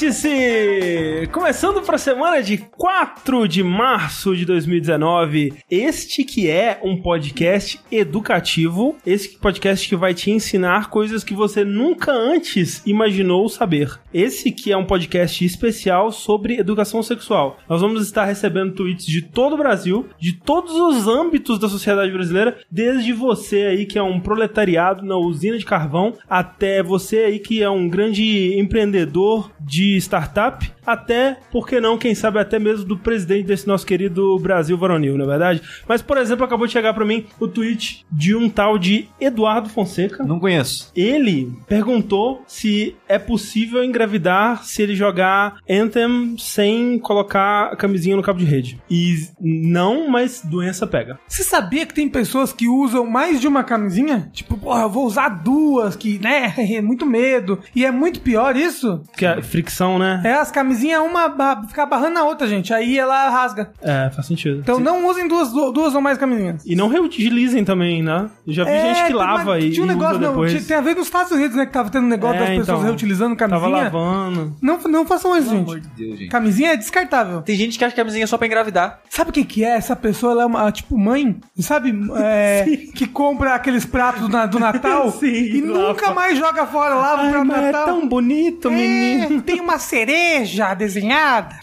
Vértice! Começando para a semana de 4 de março de 2019. Este que é um podcast educativo, esse podcast que vai te ensinar coisas que você nunca antes imaginou saber. Esse que é um podcast especial sobre educação sexual. Nós vamos estar recebendo tweets de todo o Brasil, de todos os âmbitos da sociedade brasileira, desde você aí que é um proletariado na usina de carvão, até você aí que é um grande empreendedor de startup, até, por que não, quem sabe até mesmo do presidente desse nosso querido Brasil varonil, não é verdade? Mas, por exemplo, acabou de chegar para mim o tweet de um tal de Eduardo Fonseca. Não conheço. Ele perguntou se é possível engravidar se ele jogar Anthem sem colocar a camisinha no cabo de rede. E não, mas doença pega. Você sabia que tem pessoas que usam mais de uma camisinha? Tipo, porra, eu vou usar duas, que, né, é muito medo. E é muito pior isso. Que é fricção, né? É, as camisinhas, uma ba- ficar barrando na outra, gente. Aí ela rasga. É, faz sentido. Então não usem duas, duas ou mais camisinhas. E não reutilizem também, né? Eu já vi gente que tem uma- lava e, Tinha um negócio, usa não, tinha- tem a ver nos Estados Unidos, né? Que tava tendo um negócio É, das pessoas então. reutilizando Tava camisinha. lavando. Não, não façam isso, Pelo gente. amor de Deus, gente. Camisinha é descartável. Tem gente que acha que a camisinha é só pra engravidar. Sabe o que que é? Essa pessoa, ela é uma, tipo, mãe, sabe? É, que compra aqueles pratos do, do Natal Sim, e lava. nunca mais joga fora, lava o Ai, prato do mas é Natal. tão bonito, É, menino. tem uma cereja desenhada.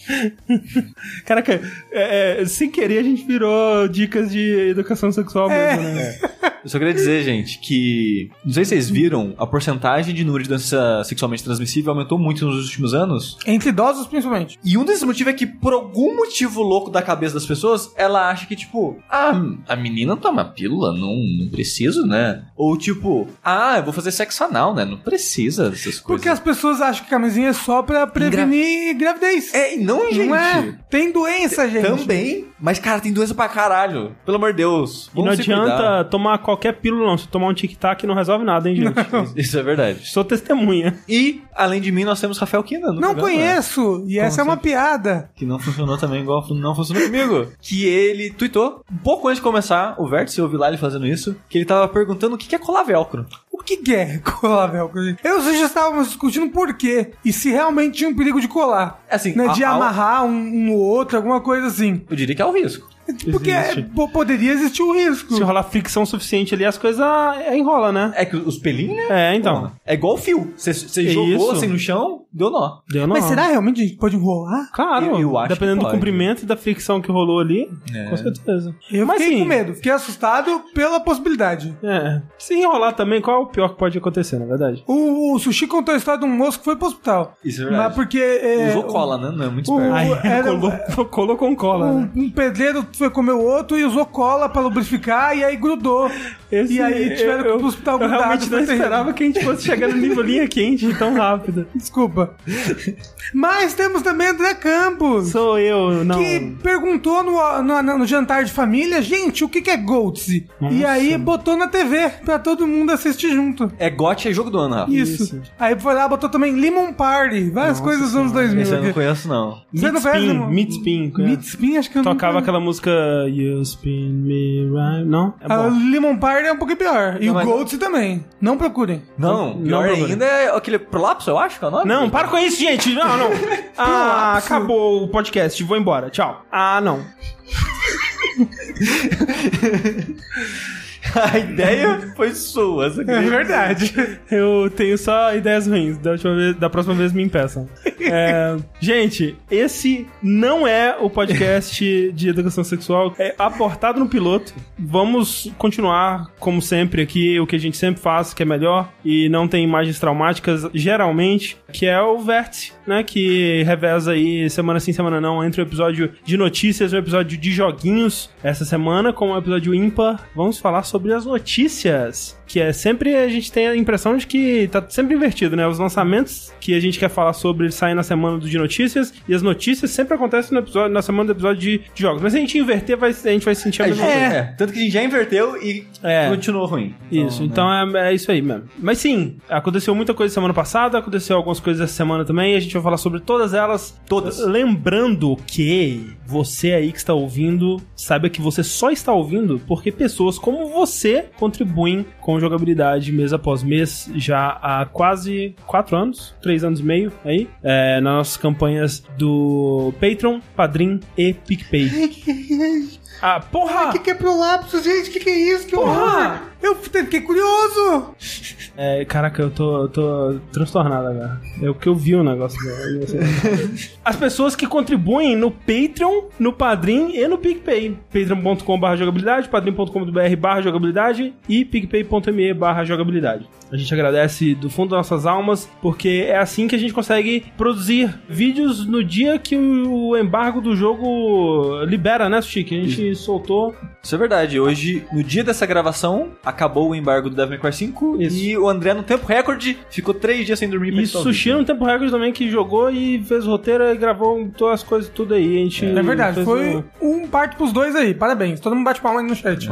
Caraca, é, é, sem querer a gente virou dicas de educação sexual mesmo, né? Eu só queria dizer, gente, que. Não sei se vocês viram, a porcentagem de número de doença sexualmente transmissível aumentou muito nos últimos anos. Entre idosos, principalmente. E um desses motivos é que, por algum motivo louco da cabeça das pessoas, ela acha que, tipo, ah, a menina toma pílula, não, não preciso, né? Ou tipo, ah, eu vou fazer sexo anal, né? Não precisa dessas coisas. Porque as pessoas acham que camisinha é só pra prevenir gravidez. É, e não, gente. Não é? Tem doença, gente. Também. Mas, cara, tem doença pra caralho. Pelo amor de Deus. E não adianta cuidar. tomar qualquer pílula, não. Se tomar um tic-tac não resolve nada, hein, gente? Isso é verdade. Sou testemunha. E, além de mim, nós temos Rafael Kina. no Não programa, conheço. E essa é uma piada. Que não funcionou também igual não funcionou comigo. Que ele tweetou, um pouco antes de começar o vértice, eu ouvi lá ele fazendo isso, que ele tava perguntando o que que é colar velcro. Que que é colar velcro? Eu já estávamos discutindo por quê. E se realmente tinha um perigo de colar. Assim, né, a- de amarrar um, um no outro, alguma coisa assim. Eu diria que é o risco. Porque Existe. é, po- poderia existir o risco. Se rolar fricção suficiente ali, as coisas é, enrola, né? É que os pelinhos, né? É, então. É igual o fio. Você É jogou isso. assim no chão, deu nó. Deu não. Mas será realmente que a gente pode enrolar? Claro, Eu- eu acho dependendo que do comprimento e da fricção que rolou ali, É. com certeza. Eu Mas, fiquei assim, com medo. Fiquei assustado pela possibilidade. É. Se enrolar também, qual é o pior que pode acontecer, na verdade? O, o Sushi contou a história de um moço que foi pro hospital. Isso é verdade. Mas porque... é, Usou cola, né? Não é muito o- esperto. Aí era- colou, colou com cola, né? Um, um pedreiro foi comer o outro e usou cola pra lubrificar e aí grudou. Esse- e aí tiveram que ir pro hospital Eu realmente não terrível. esperava que a gente fosse chegar no nível linha quente tão rápido. Desculpa. Mas temos também André Campos. Sou eu, não. Que perguntou no, no, no jantar de família, gente, o que, que é Goats? E aí botou na TV pra todo mundo assistir junto. É GOT é jogo do ano, Rafa. Isso. Isso. Aí foi lá, botou também Lemon Party, várias Nossa coisas dos anos Senhora. 2000. Esse eu não conheço, não. Você não conhece Meat Spin. é. Meat Spin, acho que eu não Tocava aquela música You Spin Me Right. Não? É A bom. Lemon Party é um pouquinho pior. E Não, o mas- Goats também. Não procurem. Não, Não, pior não, ainda é aquele prolapso, eu acho que é o nome. Não, para com isso, gente. Não, não. Ah, acabou o podcast. Vou embora. Tchau. Ah, não. A ideia foi sua. essa É verdade. Eu tenho só ideias ruins. Da, última vez, da próxima vez me impeçam. É, gente, esse não é o podcast de educação sexual. É aportado no piloto. Vamos continuar, como sempre, aqui, o que a gente sempre faz, que é melhor. E não tem imagens traumáticas, geralmente, que é o vértice, né? Que reveza aí, semana sim, semana não, entre o episódio de notícias e o episódio de joguinhos. Essa semana, como o episódio ímpar, vamos falar sobre as notícias. Que é sempre a gente tem a impressão de que tá sempre invertido, né? Os lançamentos que a gente quer falar sobre saem na semana do de notícias e as notícias sempre acontecem no episódio, na semana do episódio de, de jogos. Mas se a gente inverter, vai, a gente vai sentir a É, mesma é. coisa. é, tanto que a gente já inverteu e É. continuou ruim. Isso, né? então é, é isso aí mesmo. Mas sim, aconteceu muita coisa semana passada, aconteceu algumas coisas essa semana também, e a gente vai falar sobre todas elas. Todas. Lembrando que você aí que está ouvindo, saiba que você só está ouvindo porque pessoas como você contribuem com com jogabilidade mês após mês já há quase quatro anos, três anos e meio aí, é, nas nossas campanhas do Patreon, Padrim e PicPay. Ah, porra! O que, que é prolapso, gente? O que, que é isso? Que horror! Eu fiquei curioso! É, caraca, eu tô, eu tô transtornado agora. É o que eu vi o negócio. As pessoas que contribuem no Patreon, no Padrim e no PicPay. patreon.com.br jogabilidade, padrim.com.br barra jogabilidade e picpay.me barra jogabilidade. A gente agradece do fundo das nossas almas, porque é assim que a gente consegue produzir vídeos no dia que o embargo do jogo libera, né, Sushi? Que a gente soltou. Isso é verdade. Hoje, no dia dessa gravação, acabou o embargo do Devil May Cry 5 Isso. e o André, no tempo recorde, ficou três dias sem dormir E Sushi no tempo recorde também que jogou e fez o roteiro e gravou todas as coisas tudo aí. A gente É verdade, fez foi o- um parte pros dois aí. Parabéns. Todo mundo bate palma aí no chat.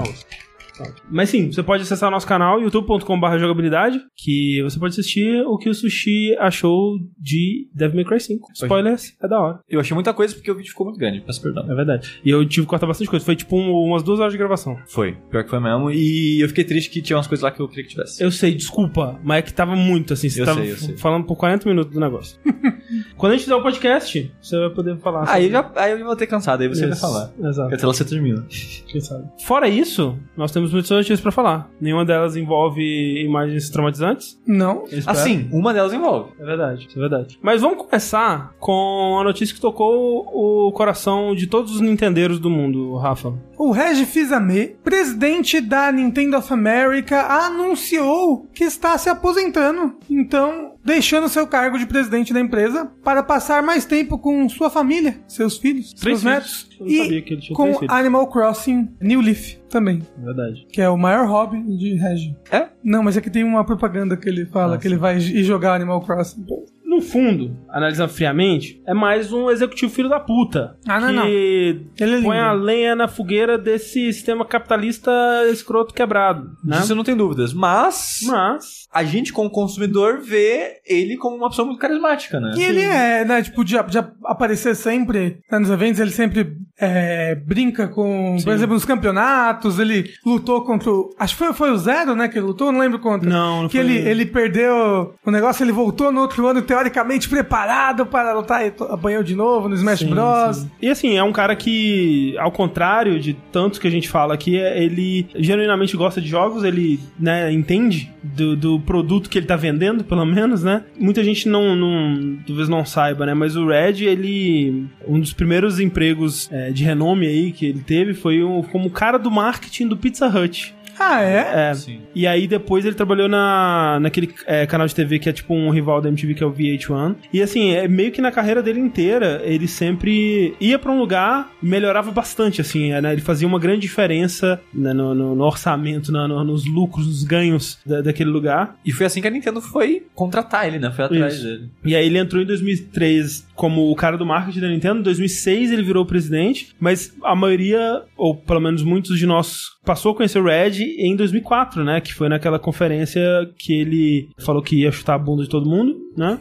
Mas sim, você pode acessar o nosso canal, youtube.com.br jogabilidade, que você pode assistir o que o Sushi achou de Devil May Cry 5. Spoilers, é da hora. Eu achei muita coisa porque o vídeo ficou muito grande, peço perdão. É verdade. E eu tive que cortar bastante coisa. Foi tipo um- umas duas horas de gravação. Foi, pior que foi mesmo. E eu fiquei triste que tinha umas coisas lá que eu queria que tivesse. Eu sei, desculpa, mas é que tava muito assim. Você Eu tava sei, eu sei. falando por 40 minutos do negócio. Quando a gente fizer o podcast, você vai poder falar. Aí sobre- eu, já, aí eu vou ter cansado, aí você vai Isso, falar. Exato. Até lá você termina. Quem sabe. Fora isso, nós temos muitas notícias pra falar. Nenhuma delas envolve imagens traumatizantes. Não. Assim, uma delas envolve. É verdade, é verdade. Mas vamos começar com a notícia que tocou o coração de todos os nintendeiros do mundo, Rafa. O Regi Fils-Aimé, presidente da Nintendo of America, anunciou que está se aposentando. Então, deixando seu cargo de presidente da empresa para passar mais tempo com sua família, seus filhos, Três seus netos. Eu não sabia E que ele tinha com três filhos. Animal Crossing New Leaf também, É verdade. que é o maior hobby de Regi. É? Não, mas é que tem uma propaganda que ele fala Ah, que ele vai ir jogar Animal Crossing. No fundo, analisando friamente, é mais um executivo filho da puta. Ah, não, que não. Ele é lindo. põe a lenha na fogueira desse sistema capitalista escroto quebrado, né? Disso eu não tenho dúvidas. Mas, Mas... a gente, como consumidor, vê ele como uma pessoa muito carismática, né? E ele é, né, tipo, de, de aparecer sempre nos eventos, ele sempre é, brinca com, por Sim. exemplo, nos campeonatos, ele lutou contra o. Acho que foi, foi o Zero, né, que ele lutou, não lembro contra. Não, não Que foi ele, ele. ele perdeu o negócio, ele voltou no outro ano teoricamente preparado para lutar e apanhou de novo no Smash Sim, Bros. sim. E assim, é um cara que, ao contrário de tantos que a gente fala aqui, é- ele genuinamente gosta de jogos, ele né, entende do, do produto que ele tá vendendo, pelo menos, né? Muita gente não, não talvez não saiba, né? Mas o Red, ele. Um dos primeiros empregos é, de renome aí que ele teve foi um- como cara do marketing do Pizza Hut. Ah, é? É. Sim. E aí depois ele trabalhou na, naquele é, canal de TV que é tipo um rival da MTV, que é o VH1. E assim, é meio que na carreira dele inteira, ele sempre ia pra um lugar e melhorava bastante, assim, né? Ele fazia uma grande diferença né, no, no- no orçamento, na- no- nos lucros, nos ganhos da- daquele lugar. E foi assim que a Nintendo foi contratar ele, né? Foi atrás Isso. dele. E aí ele entrou em 2003 como o cara do marketing da Nintendo. Em 2006 ele virou presidente, mas a maioria, ou pelo menos muitos de nós, passou a conhecer o Red em 2004, né? Que foi naquela conferência que ele falou que ia chutar a bunda de todo mundo, né?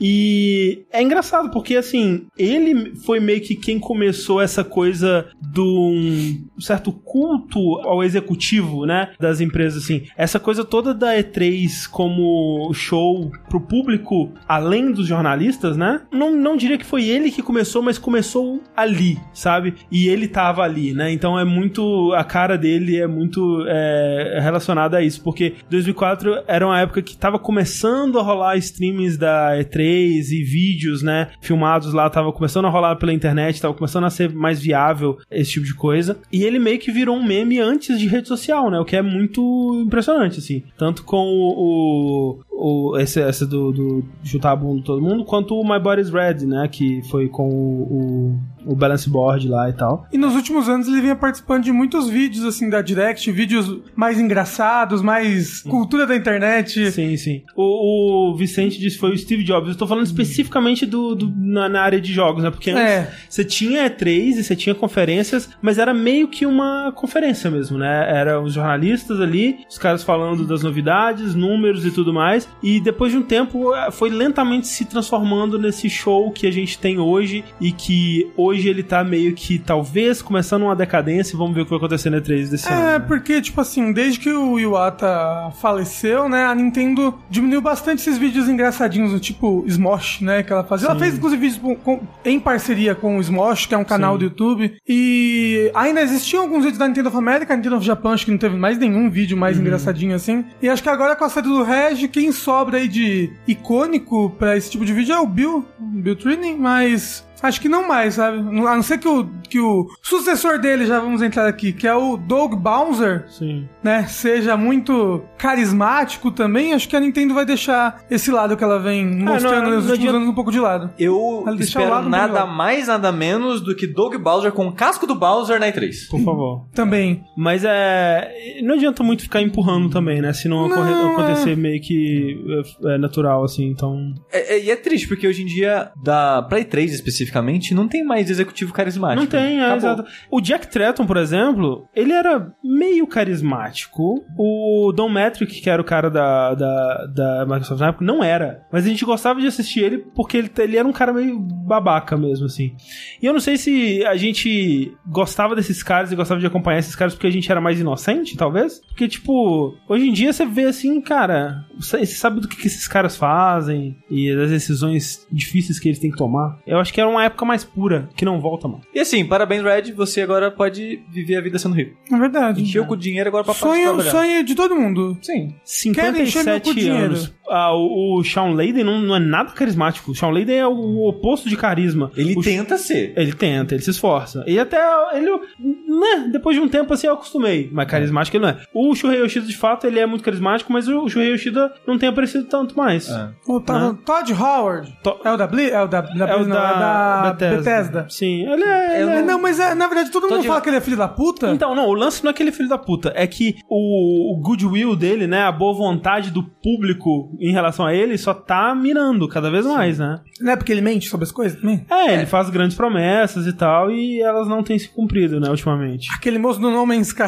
e é engraçado porque, assim, ele foi meio que quem começou essa coisa do um certo culto ao executivo, né? Das empresas, assim. Essa coisa toda da E3 como show pro público, além dos jornalistas, né? Não, não diria que foi ele que começou, mas começou ali, sabe? E ele tava ali, né? Então é muito. A cara dele é muito é, relacionada a isso, porque 2004 era uma época que tava começando a rolar streamings da E3 e vídeos, né? Filmados lá, tava começando a rolar pela internet, tava começando a ser mais viável esse tipo de coisa. E ele meio que virou um meme antes de rede social, né? O que é muito impressionante, assim. Tanto com o. o, o esse, esse do, do chutar a bunda de todo mundo, quanto o My Body's Red, né? Que foi com o, o, o Balance Board lá e tal. E nos últimos anos ele vinha participando de muitos vídeos, assim, da Direct, vídeos mais engraçados, mais cultura da internet. Sim, sim. O, o Vicente disse que foi o Steve Jobs. Eu tô falando especificamente do, do- na, na área de jogos, né? Porque antes É. você tinha E3 e você tinha conferências, mas era meio que uma conferência mesmo, né? Era os jornalistas ali, os caras falando das novidades, números e tudo mais. e depois de um tempo foi lentamente se transformando nesse show que a gente tem hoje e que hoje ele tá meio que talvez começando uma decadência. Vamos ver o que vai acontecer na E3 desse É, ano. porque, tipo assim, desde que o Iwata faleceu, né, a Nintendo diminuiu bastante esses vídeos engraçadinhos, tipo Smosh, né, que ela fazia. Ela fez, inclusive, vídeos com- em parceria com o Smosh, que é um canal Sim. do YouTube. E ainda existiam alguns vídeos da Nintendo of America, a Nintendo of Japan, acho que não teve mais nenhum vídeo mais engraçadinho assim. E acho que agora com a saída do Reg, quem sobra aí de icônico pra esse tipo de vídeo é o Bill, o Bill Trining, mas... Acho que não mais, sabe? A não ser que o, que o sucessor dele, já vamos entrar aqui, que é o Doug Bowser, Sim. né, seja muito carismático também, acho que a Nintendo vai deixar esse lado que ela vem mostrando É, não- nos não últimos anos um pouco de lado. Eu espero lado nada melhor. mais, nada menos do que Doug Bowser com o casco do Bowser na E3. Por favor. Também. Mas é. Não adianta muito ficar empurrando também, né? Se não, Não, ocorrer- é. acontecer meio que é, é natural, assim, então. É, é- e é triste, porque hoje em dia, da, pra E3 especificamente, não tem mais executivo carismático. Tem, é, exato. O Jack Tretton, por exemplo, ele era meio carismático. O Don Metric, que era o cara da, da, da Microsoft na época, não era. Mas a gente gostava de assistir ele porque ele, ele era um cara meio babaca mesmo, assim. E eu não sei se a gente gostava desses caras e gostava de acompanhar esses caras porque a gente era mais inocente, talvez. Porque, tipo, hoje em dia você vê assim, cara, você você sabe do que, que esses caras fazem e das decisões difíceis que eles têm que tomar. Eu acho que era uma época mais pura, que não volta mais. E assim, parabéns, Red, você agora pode viver a vida sendo rico. É verdade. Encheu com dinheiro agora pra parar de Sonho, trabalhar. sonho de todo mundo. Sim. Quero encher meu cu 57 de dinheiro. anos. Ah, o, o Shawn Layden não, não é nada carismático. O Shawn Layden é o oposto de carisma. Ele o, tenta ser. Ele tenta, ele se esforça. E até ele, né, depois de um tempo assim eu acostumei. Mas carismático ele não é. O Shuhei Yoshida, de fato, ele é muito carismático, mas o Shuhei Yoshida não tem aparecido tanto mais. É. O tá- Né? Todd Howard. To- É o da Bli? É o da, da, É o não, é da Bethesda. Sim, ele é. Eu ele é- É, não, mas é, na verdade todo mundo Todd- fala que ele é filho da puta. Então, não, o lance não é aquele filho da puta, é que o, o goodwill dele, né, a boa vontade do público em relação a ele só tá mirando cada vez mais, né? Não é porque ele mente sobre as coisas também? É, ele faz grandes promessas e tal, e elas não têm se cumprido, né, ultimamente. Aquele moço do No Man's Sky.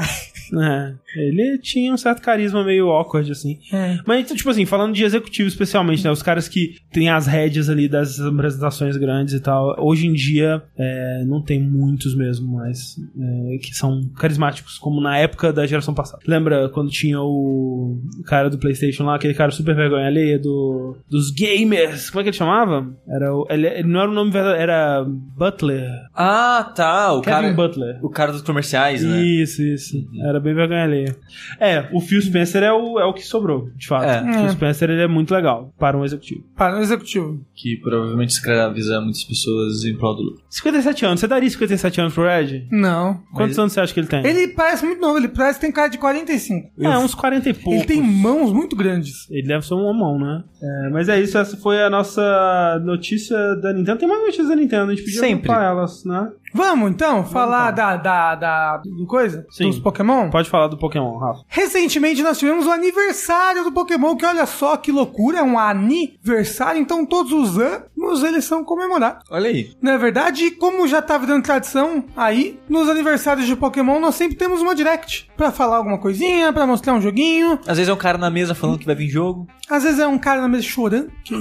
É, ele tinha um certo carisma meio awkward, assim. É. Mas, então, tipo assim, falando de executivo especialmente, né? Os caras que têm as rédeas ali das apresentações grandes e tal, hoje em dia é, não tem muitos mesmo, mas é, que são carismáticos, como na época da geração passada. Lembra quando tinha o cara do PlayStation lá, aquele cara super vergonha alheia do, dos gamers? Como é que ele chamava? Era o, ele, ele não era o nome verdadeiro, era Butler. Ah, tá. O Kevin cara, Butler. o cara dos comerciais, né? Isso, isso. Era bem vergonha alheia. É, o Phil Spencer é o, é o que sobrou, de fato. É. O Phil É. Spencer ele é muito legal para um executivo. Para o executivo. Que provavelmente escraviza muitas pessoas em prol do lucro. 57 anos, você daria 57 anos pro Red? Não. Quantos anos você acha que ele tem? Ele parece muito novo, ele parece que tem cara de 45. É, uns 40 e poucos. Ele tem mãos muito grandes. Ele deve ser um homão, né? É, mas é isso, essa foi a nossa notícia da Nintendo. Tem mais notícias da Nintendo, a gente podia Sempre. elas, né? Vamos então falar da, da, da do coisa? Sim. Dos Pokémon? Pode falar do Pokémon, Rafa. Recentemente nós tivemos o aniversário do Pokémon, que olha só que loucura, é um aniversário, então todos os anos eles são comemorados. Olha aí. Não é verdade? E como já tá virando tradição aí, nos aniversários de Pokémon nós sempre temos uma direct pra falar alguma coisinha, pra mostrar um joguinho. Às vezes é um cara na mesa falando que vai vir jogo. Às vezes é um cara na mesa chorando, que,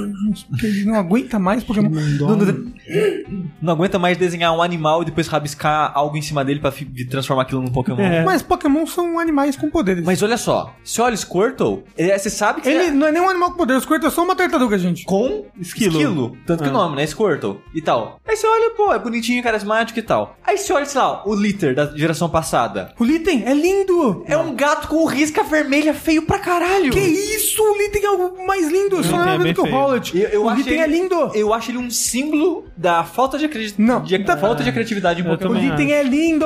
que ele não aguenta mais Pokémon. Não aguenta mais desenhar um animal e depois rabiscar algo em cima dele pra fi- transformar aquilo num Pokémon. É. Mas Pokémon são animais com poderes. Mas olha só, você olha Squirtle, ele- você sabe que ele não é nem um animal com poder, o Squirtle é só uma tartaruga, gente. com Esquilo. Tanto que Ah. o nome, né? Squirtle e tal. Aí você olha, pô, é bonitinho, carismático e tal. Aí você olha, sei lá, o Litter da geração passada. O Litten é lindo! É um gato com risca vermelha feio pra caralho. Que isso? O Litten é o mais lindo! Só não é é bem que o feio. Howlett. Eu, eu o acho Litten ele- é lindo! Eu acho ele um símbolo da falta de, acredi Não, de tá- falta de criatividade em Eu Pokémon. O também Litten é lindo!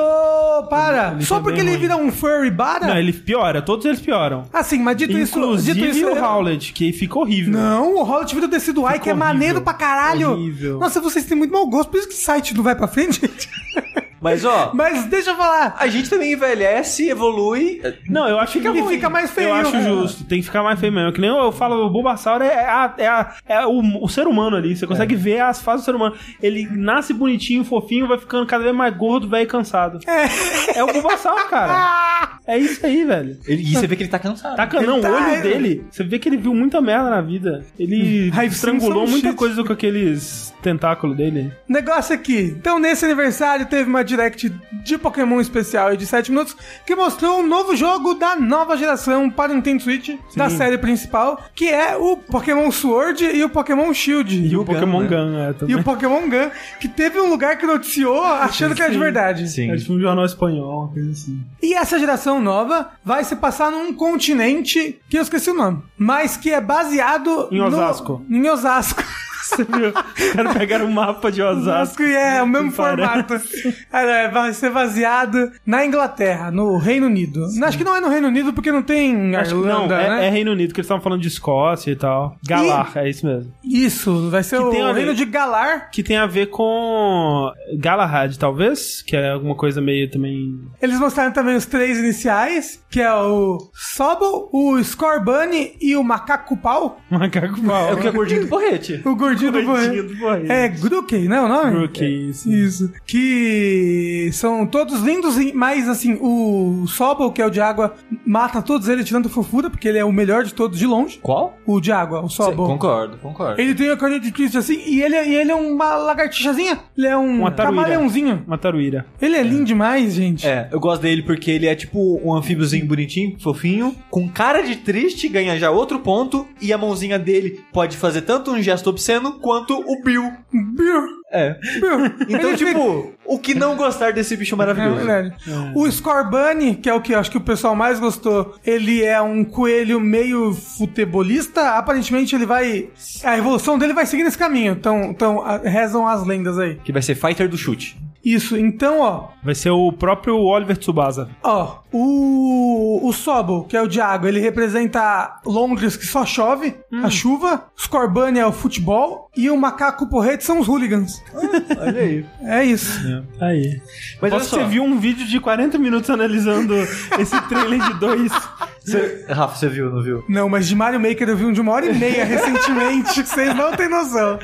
Para! Ele Só porque bem ele ruim. vira um furry, para? Não, ele piora, todos eles pioram. Assim, mas dito isso... Inclusive Dito isso o Howlett, que fica horrível. Não, o Howlett vira o tecido que é maneiro pra caralho! Horrível. Nossa, vocês têm muito mau gosto, por isso que o site não vai pra frente, gente. Mas, ó, Mas deixa eu falar. a gente também envelhece, evolui. Não, eu acho que E fica mais feio. Eu acho justo, tem que ficar mais feio mesmo. Que nem eu, eu falo, o Bulbasaur é, a- é, a- é o, o ser humano ali. Você consegue ver as fases do ser humano. Ele nasce bonitinho, fofinho, vai ficando cada vez mais gordo, velho e cansado. É. É o Bulbasaur, cara. É isso aí, velho. Ele- e você vê que ele tá cansado. Tá can- não, o tá- olho dele, você vê que ele viu muita merda na vida. Ele I've estrangulou muita shit. coisa com aqueles tentáculos dele. Negócio aqui. Então, nesse aniversário, teve uma direct de Pokémon especial de 7 minutos que mostrou um novo jogo da nova geração para o Nintendo Switch, da série principal, que é o Pokémon Sword e o Pokémon Shield. E, o Gun, Pokémon né? Gun, é, E o Pokémon Gun, que teve um lugar que noticiou achando que era de Sim. verdade. Sim. É tipo um jornal espanhol, uma coisa assim. E essa geração nova vai se passar num continente que eu esqueci o nome, mas que é baseado Em no- Osasco. em Osasco. Você viu? Os caras pegaram o mapa de Osasco. E é o mesmo formato. É, vai ser baseado na Inglaterra, no Reino Unido. Acho que não é no Reino Unido porque não tem Acho que Irlanda, não, é, né? é Reino Unido, que eles estavam falando de Escócia e tal. Galar, é isso mesmo. Isso, vai ser Que o tem a ver- Reino de Galar. Que tem a ver com Galahad, talvez? Que é alguma coisa meio também. Eles mostraram também os três iniciais, que é o Sobol, o Scorbunny e o Macaco Pau. Macaco pau. É o que é gordinho do porrete. O gordinho do Gordinho Borre. do Borre. É Grookey, né o nome? Grookey, isso. Isso. Que são todos lindos, mas assim, o Sobol, que é o de água, mata todos eles tirando fofura, porque ele é o melhor de todos de longe. Qual? O de água, o Sobol. Concordo, concordo. Ele tem a carinha de triste assim, e ele, e ele é uma lagartixazinha. Ele é um Uma taruíra. camaleãozinho. Uma taruíra. Ele é lindo demais, gente. É, eu gosto dele porque ele é tipo um anfíbiozinho bonitinho, fofinho, com cara de triste, ganha já outro ponto, e a mãozinha dele pode fazer tanto um gesto obsceno quanto o Bill. Bill, É. Bill. Então, tipo, o que não gostar desse bicho É maravilhoso? verdade. O Scorbunny, que é o que eu acho que o pessoal mais gostou, ele é um coelho meio futebolista. Aparentemente ele vai. A evolução dele vai seguir nesse caminho. Então, então a- rezam as lendas aí. Que vai ser fighter do chute. Isso, então, ó. Vai ser o próprio Oliver Tsubasa. Ó, o, o Sobol, que é o água, ele representa Londres que só chove, Hum. a chuva. Scorbunny é o futebol. E o macaco porrete são os hooligans. Olha aí. É isso. Aí. Mas Posso só. você viu um vídeo de 40 minutos analisando esse trailer de dois. Você- Rafa, você viu, não viu? Não, mas de Mario Maker eu vi um de uma hora e meia recentemente, vocês não têm noção.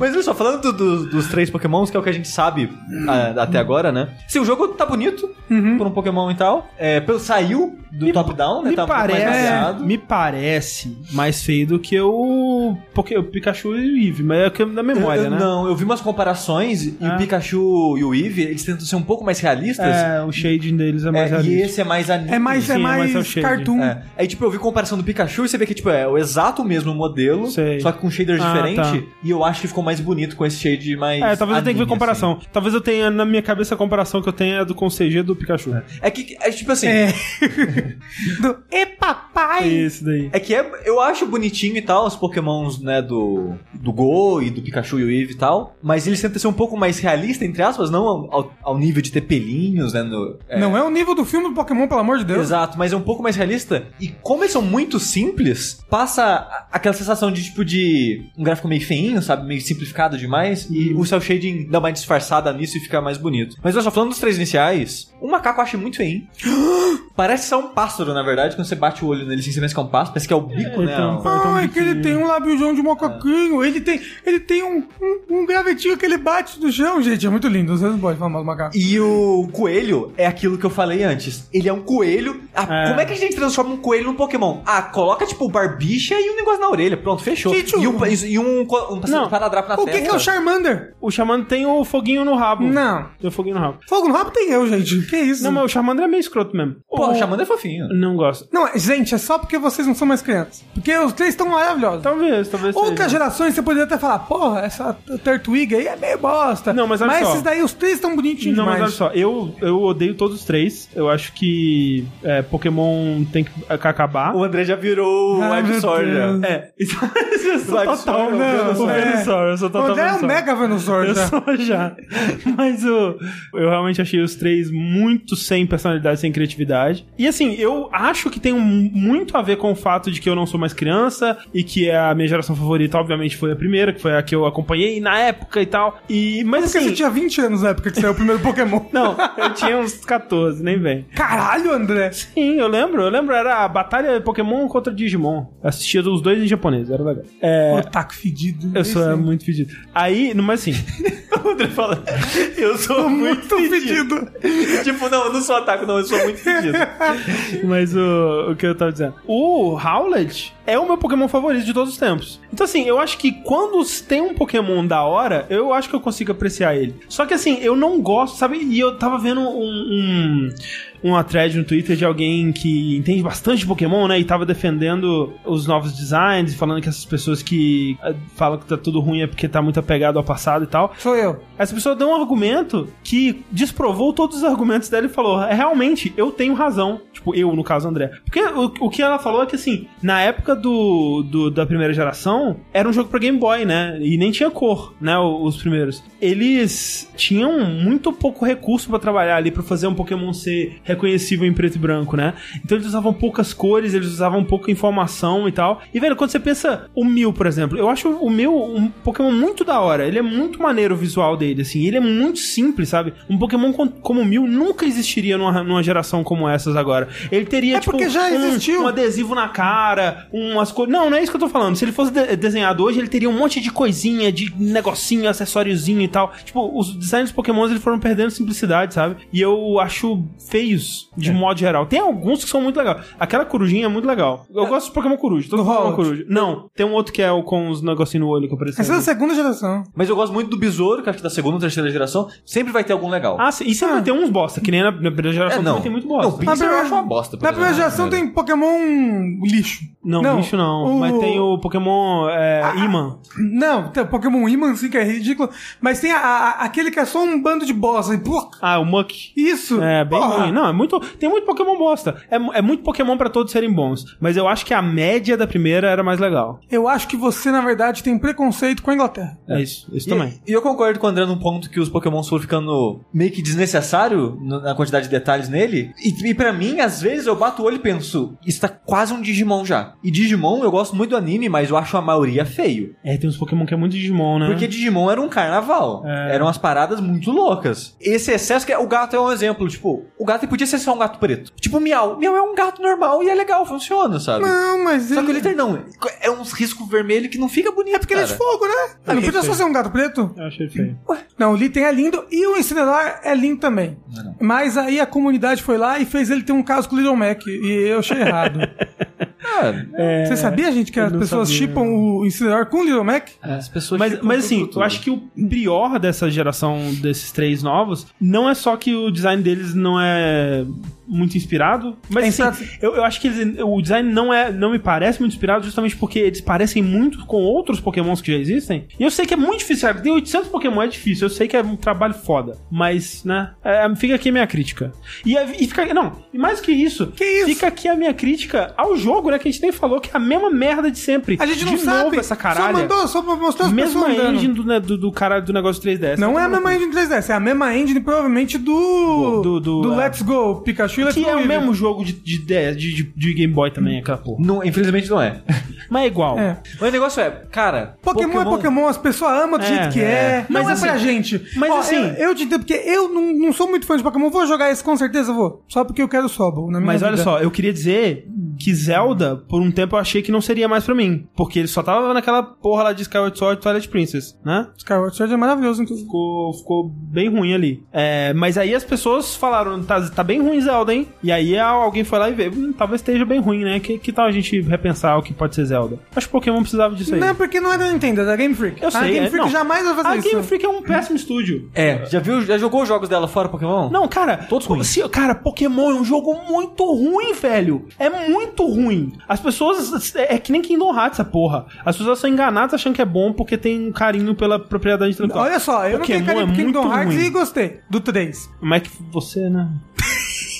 Mas olha só, falando do- do- dos três pokémons, que é o que a gente sabe ah, até agora, né? Sim, o jogo tá bonito, por um pokémon e tal. É, saiu do top-down, né? Me Tá um pouco mais parece, baseado. me parece mais feio do que o, Poké- o Pikachu e o Eevee, mas é o que é da memória, Eu- né? Não, eu vi umas comparações e Ah. o Pikachu e o Eevee, eles tentam ser um pouco mais realistas. É, o shading deles é mais É, e realista. esse é mais anime. É mais, Sim, é é mais mais cel shading. cartoon. É. Aí, tipo, eu vi comparação do Pikachu e você vê que, tipo, é o exato mesmo modelo, Sei. só que com shaders Ah, diferente. tá. E eu acho que ficou mais bonito com esse shade mais. É, talvez eu tenha que ver anime, comparação. Talvez eu tenha, na minha cabeça, a comparação que eu tenho é do com CG do Pikachu. assim. É que, é tipo assim. É. Do E papai! Esse daí. É que é, eu acho bonitinho e tal, os pokémons, né, do, do Go e do Pikachu e o Eevee e tal, mas eles tentam ser um pouco mais realista, entre aspas, não ao, ao nível de ter pelinhos, né, no, é, Não é o nível do filme do Pokémon, pelo amor de Deus. Exato, mas é um pouco mais realista. E como eles são muito simples, passa aquela sensação de, tipo, de um gráfico meio feinho, sabe? Meio simplificado demais. E o cel shading dá uma disfarçada nisso e fica mais bonito. Mas olha só, falando dos três iniciais, o macaco eu acho muito feinho. Parece ser um pássaro, na verdade, quando você bate o olho nele, assim, você pensa que é um pássaro, parece que é o bico, É, né? então, O- Ah, Então, é que ele tem um labiozão de macaquinho. Ele tem, ele tem um, um, um gravetinho que ele bate no chão, gente. É muito lindo. Vocês não podem falar mal do macaco. E o coelho é aquilo que eu falei antes. Ele é um coelho. Ah, É. Como é que a gente transforma um coelho num Pokémon? Ah, coloca tipo barbicha e um negócio na orelha. Pronto, fechou. Gente, e o- um, e um, um Não. paradrapo na O que, testa. que é o Charmander? O Charmander tem o foguinho no rabo. Não. Tem o foguinho no rabo. Fogo no rabo tem eu, gente. Que isso? Não, mas o Charmander é meio escroto mesmo. Pô, o Charmander é fofinho. Não gosto. Não, gente, é só porque vocês não são mais crianças. Porque os três estão maravilhosos. Talvez, talvez Outras seja. gerações você poderia até falar, porra, essa Tartwig aí é meio bosta. Não, mas olha Mas só. esses daí, os três estão bonitinhos Não, mas demais. olha só, eu, eu odeio todos os três. Eu acho que é, Pokémon tem que acabar. O André já virou o já. Deus. É, isso eu sou total, Venusaur. o Venusaur, eu sou O total André é um mega Venusaur Eu já. sou já. Mas o, eu realmente achei os três muito sem personalidade, sem criatividade. Verdade. E assim, eu acho que tem um- muito a ver com o fato de que eu não sou mais criança e que a minha geração favorita, obviamente, foi a primeira, que foi a que eu acompanhei na época e tal. E, mas Porque assim. você tinha 20 anos na época que saiu o primeiro Pokémon. Não, eu tinha uns 14, nem vem. Caralho, André. Sim, eu lembro. Eu lembro, era a batalha Pokémon contra Digimon. Eu assistia os dois em japonês, era legal. É. Otaku fedido. Eu sou é muito pedido. Aí, mas assim. o André fala. Eu sou muito, muito pedido. fedido. tipo, não, eu não sou ataque, não, eu sou muito pedido. Mas o, o que eu tava dizendo? O Howlet é o meu Pokémon favorito de todos os tempos. Então, assim, eu acho que quando tem um Pokémon da hora, eu acho que eu consigo apreciar ele. Só que, assim, eu não gosto, sabe? E eu tava vendo um. um uma thread no Twitter de alguém que entende bastante de Pokémon, né? E tava defendendo os novos designs, falando que essas pessoas que eh, falam que tá tudo ruim é porque tá muito apegado ao passado e tal. Sou eu. Essa pessoa deu um argumento que desprovou todos os argumentos dela e falou: é, realmente, eu tenho razão. Tipo, eu, no caso, André. Porque o, o que ela falou é que, assim, na época do, do- da primeira geração, era um jogo pra Game Boy, né? E nem tinha cor, né? Os primeiros. Eles tinham muito pouco recurso pra trabalhar ali, pra fazer um Pokémon ser reconhecível em preto e branco, né? Então eles usavam poucas cores, eles usavam pouca informação e tal. E, velho, quando você pensa o Mil, por exemplo, eu acho o Mil um Pokémon muito da hora. Ele é muito maneiro o visual dele, assim. Ele é muito simples, sabe? Um Pokémon com- como o Mil nunca existiria numa, numa geração como essas agora. Ele teria, É tipo, porque já um- existiu. um adesivo na cara, umas coisas. Não, não é isso que eu tô falando. Se ele fosse de- desenhado hoje, ele teria um monte de coisinha, de negocinho, acessóriozinho e tal. Tipo, os designs dos Pokémons eles foram perdendo simplicidade, sabe? E eu acho feios, de modo geral. Tem alguns que são muito legais. Aquela corujinha é muito legal. Eu gosto de Pokémon coruja. Todo Do Pokémon coruja. Não, tem um outro que é o com os negocinhos no olho que apareceu. Essa é da segunda geração. Mas eu gosto muito do Besouro, que acho que da segunda ou terceira geração, sempre vai ter algum legal. Ah, sim. E sempre Ah. tem uns bosta, que nem na, na primeira geração é, não. também tem muito Não, bosta. Pinsir eu primeira- acho uma bosta. Na primeira geração tem Pokémon lixo. Não, Não, bicho não. o- Mas tem o Pokémon é, Iman. Não, tem o Pokémon Iman, sim, que é ridículo. Mas tem a- a- aquele que é só um bando de bosta. E, pô, Ah, o Muck. isso. É, bem Porra. ruim. Não, é muito. Tem muito Pokémon bosta. É, é muito Pokémon pra todos serem bons. Mas eu acho que a média da primeira era mais legal. Eu acho que você, na verdade, tem preconceito com a Inglaterra. É, isso. Isso E- também. E, eu concordo com o André num ponto que os Pokémon foram ficando meio que desnecessário na quantidade de detalhes nele. E, e para mim, às vezes, eu bato o olho e penso, isso tá quase um Digimon já. E Digimon, eu gosto muito do anime, mas eu acho a maioria feio. É, tem uns Pokémon que é muito Digimon, né? Porque Digimon era um carnaval. É. Eram umas paradas muito loucas. Esse excesso que é- o gato é um exemplo. Tipo, o gato podia ser só um gato preto. Tipo, Miau. Miau é um gato normal e é legal, funciona, sabe? Não, mas Só que o ele... Litter não. É uns riscos vermelhos que não fica bonito. É porque ele é de cara. fogo, né? Não podia só ser um gato preto? Eu achei feio. Não, o Litten é lindo e o Incineroar é lindo também. Não. Mas aí a comunidade foi lá e fez ele ter um caso com o Little Mac. E eu achei errado. Ah, Você sabia, gente, que as pessoas sabia. chipam o Incineroar com o Little Mac? as pessoas Mas, chipam mas assim, eu acho que o pior dessa geração desses três novos não é só que o design deles não é muito inspirado, mas É assim, eu, eu acho que eles- o design não é não me parece muito inspirado justamente porque eles parecem muito com outros pokémons que já existem. E eu sei que é muito difícil, cara, tem 800 pokémon é difícil, eu sei que é um trabalho foda, mas, né, é, fica aqui a minha crítica. E, é- e fica, não, e mais que isso, Que isso? fica aqui a minha crítica ao jogo, né, que a gente nem falou que é a mesma merda de sempre. A gente não de sabe. novo essa Só caralho. mandou, só pra mostrar as Mesma engine do, né, do, do caralho do negócio 3DS. Não é a mesma engine 3DS, é a mesma engine provavelmente do. Do- do- é. Let's Go Pikachu Let's Que é o mesmo jogo de, de, de, de, de Game Boy também, aquela porra. Não, infelizmente não é. Mas é igual. É. Mas o negócio é, cara. Pokémon, é Pokémon, as pessoas amam do É, jeito que é. é. Não Mas é assim- pra gente. mas Ó, assim- Eu, eu te entendo, porque eu não, não sou muito fã de Pokémon. Vou jogar esse com certeza, vou. Só porque eu quero Sobol na minha Mas olha vida. só, eu queria dizer que Zelda, por um tempo eu achei que não seria mais pra mim. Porque ele só tava naquela porra lá de Skyward Sword e Twilight Princess, né? Skyward Sword é maravilhoso, inclusive. Ficou, ficou bem ruim ali. É, mas aí as pessoas falaram, tá, tá bem ruim Zelda, hein? E aí alguém foi lá e veio, hum, talvez esteja bem ruim, né? Que, que tal a gente repensar o que pode ser Zelda? Acho que Pokémon precisava disso aí. Não é porque não é da Nintendo, é da Game Freak. Eu a sei, Game é, Freak não. jamais vai fazer A isso. Game Freak é um péssimo estúdio. É, já viu, já jogou os jogos dela fora Pokémon? Não, cara, Todos ruins. se- cara, Pokémon é um jogo muito ruim, velho. É muito ruim. As pessoas. É, é que nem Kingdom Hearts, essa porra. As pessoas são enganadas achando que é bom porque tem um carinho pela propriedade intelectual. Olha só, eu não tenho Pokémon carinho é Kingdom Hearts ruim. e gostei do 3. Mas é que você, né?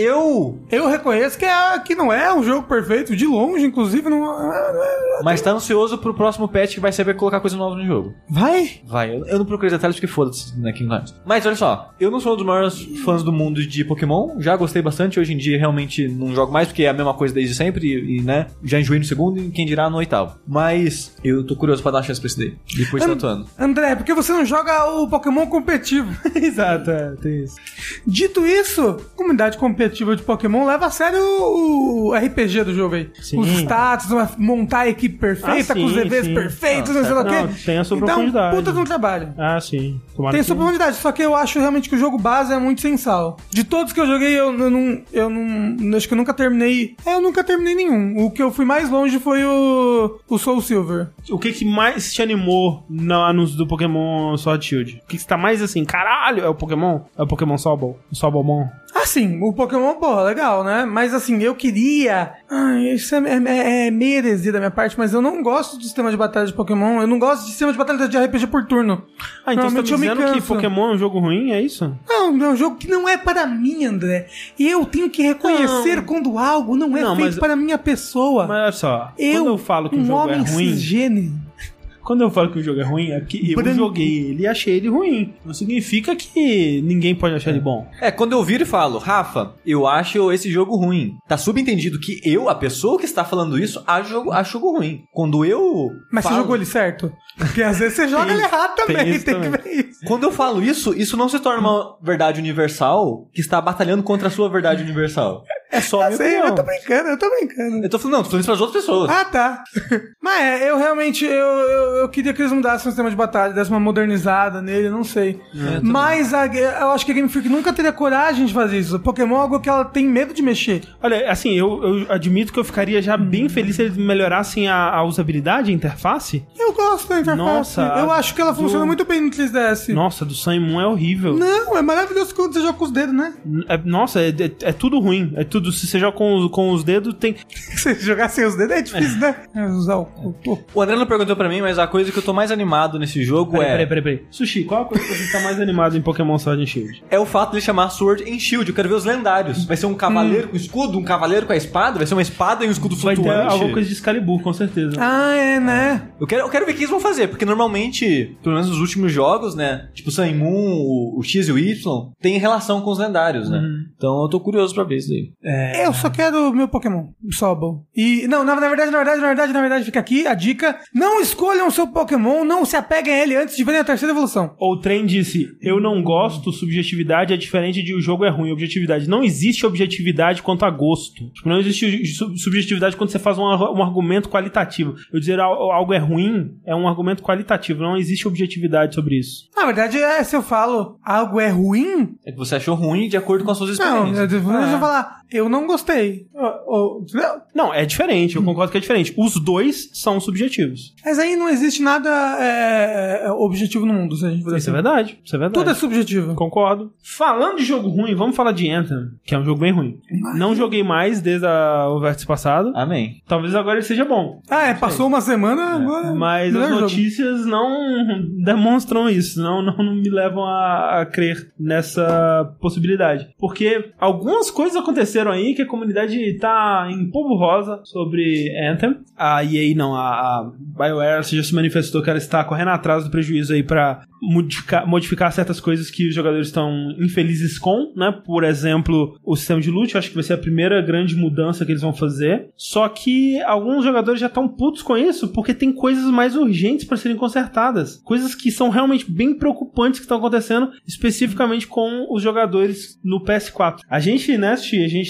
Eu. Eu reconheço que, é, que não é um jogo perfeito, de longe, inclusive, não. Mas tá ansioso pro próximo patch que vai ser pra colocar coisa nova no jogo. Vai? Vai, eu, eu não procurei detalhes porque foda-se né, Kingdom Hearts. Mas olha só, eu não sou um dos maiores fãs do mundo de Pokémon, já gostei bastante, hoje em dia realmente não jogo mais porque é a mesma coisa desde sempre e, e, né, já enjoei no segundo e quem dirá no oitavo. Mas eu tô curioso pra dar uma chance pra esse daí, depois de tanto ano. André, por que você não joga o Pokémon competitivo? Exato, é, tem isso. Dito isso, comunidade competitiva de Pokémon leva a sério o RPG do jogo aí. Sim. Os status, montar a equipe perfeita, Ah, com os sim, EVs sim. perfeitos, Ah, não sei lá o quê. tem a sua então, profundidade. puta de um trabalho. Ah, sim. Tomara Tem que- sua profundidade, só que eu acho realmente que o jogo base é muito sem sal. De todos que eu joguei, eu, eu não. Eu não. Acho que eu nunca terminei. É, eu nunca terminei nenhum. O que eu fui mais longe foi o. O Soul Silver. O que, que mais te animou no anúncio do Pokémon Sword Shield? O que, que tá mais assim, caralho, é o Pokémon? É o Pokémon Sobol? O Sobolmon? Assim, o Pokémon, porra, legal, né? Mas assim, eu queria. Ai, isso é, é, é da minha parte, mas eu não gosto do sistema de batalha de Pokémon. Eu não gosto de sistema de batalha de RPG por turno. Ah, então você tá dizendo que. Pokémon é um jogo ruim, é isso? Não, é um jogo que não é para mim, André. Eu tenho que reconhecer Não. quando algo não é Não, feito mas- para a minha pessoa. Mas olha só, eu, quando eu falo que um um jogo homem é ruim, cisgênero. Quando eu falo que o jogo é ruim, é porque eu joguei ele e achei ele ruim. Não significa que ninguém pode achar ele bom. É, quando eu viro e falo, Rafa, eu acho esse jogo ruim. Tá subentendido que eu, a pessoa que está falando isso, acho jogo, acho jogo ruim. Quando eu. Mas falo- você jogou ele certo? Porque às vezes você joga Tem- ele errado tem também, isso tem, também. que ver isso. Quando eu falo isso, isso não se torna uma verdade universal que está batalhando contra a sua verdade universal. É só a minha Sei, opinião. eu tô brincando, eu tô brincando. Eu tô falando, não, tô falando isso pras outras pessoas. Ah, tá. Mas é, eu realmente, eu, eu, eu queria que eles mudassem o sistema de batalha, dessem uma modernizada nele, não sei. Mas a- eu acho que a Game Freak nunca teria coragem de fazer isso. Pokémon é algo que ela tem medo de mexer. Olha, assim, eu, eu admito que eu ficaria já bem feliz se eles melhorassem a, a usabilidade, a interface. Eu gosto da interface. Nossa, eu acho que ela do- funciona muito bem no 3DS. Nossa, do Sun e Moon é horrível. Não, é maravilhoso quando você joga com os dedos, né? É- nossa, é, é- é tudo ruim. É tudo. Se você joga com, os- com os dedos, tem. Se você jogar sem os dedos é difícil, né? É, Usar o, o, André não perguntou pra mim, mas a coisa que eu tô mais animado nesse jogo Peraí, é, peraí, peraí, peraí. Sushi, qual a coisa que você tá mais animado em Pokémon Sword and Shield? é o fato de ele chamar Sword and Shield. Eu quero ver os lendários. Vai ser um cavaleiro com escudo, um cavaleiro com a espada, vai ser uma espada e um escudo Vai ter flutuante. alguma coisa de Excalibur, com certeza. Ah, é, né? Eu quero, eu quero ver o que eles vão fazer, porque normalmente, pelo menos nos últimos jogos, né? Tipo Sun Moon, o, o X e o Y, tem relação com os lendários, né? Então eu tô curioso pra ver isso daí. Eu só quero o meu Pokémon, Sobol. E, não, na, na verdade, na verdade, na verdade, na verdade, fica aqui a dica. Não escolham o seu Pokémon, não se apeguem a ele antes de verem a terceira evolução. Ou o trem disse: Eu não gosto, subjetividade é diferente de o jogo é ruim. Objetividade. Não existe objetividade quanto a gosto. Tipo, não existe su- subjetividade quando você faz um, um argumento qualitativo. Eu dizer al- algo é ruim é um argumento qualitativo. Não existe objetividade sobre isso. Na verdade, é, se eu falo algo é ruim, É que você achou ruim de acordo com as suas não, experiências. eu, deixa Ah. eu falar, eu não gostei. Não, é diferente. Eu concordo que é diferente. Os dois são subjetivos. Mas aí não existe nada é, é, objetivo no mundo, se a gente for Isso é assim. verdade. Isso é verdade. Tudo é subjetivo. Concordo. Falando de jogo ruim, vamos falar de Anthem, que é um jogo bem ruim. Não joguei mais desde a- o vértice passado. Amém. Talvez agora ele seja bom. Ah, é, passou uma semana, agora. Mas melhor as jogo. notícias não demonstram isso, não, não, não me levam a, a crer nessa possibilidade. Porque algumas coisas aconteceram aí que a comunidade tá em polvo rosa sobre Anthem. A EA, não, a, a BioWare já se manifestou que ela está correndo atrás do prejuízo aí pra modificar, modificar certas coisas que os jogadores estão infelizes com, né? Por exemplo, o sistema de loot, acho que vai ser a primeira grande mudança que eles vão fazer. Só que alguns jogadores já estão putos com isso porque tem coisas mais urgentes para serem consertadas. Coisas que são realmente bem preocupantes que estão acontecendo, especificamente com os jogadores no PS4. A gente, né, a gente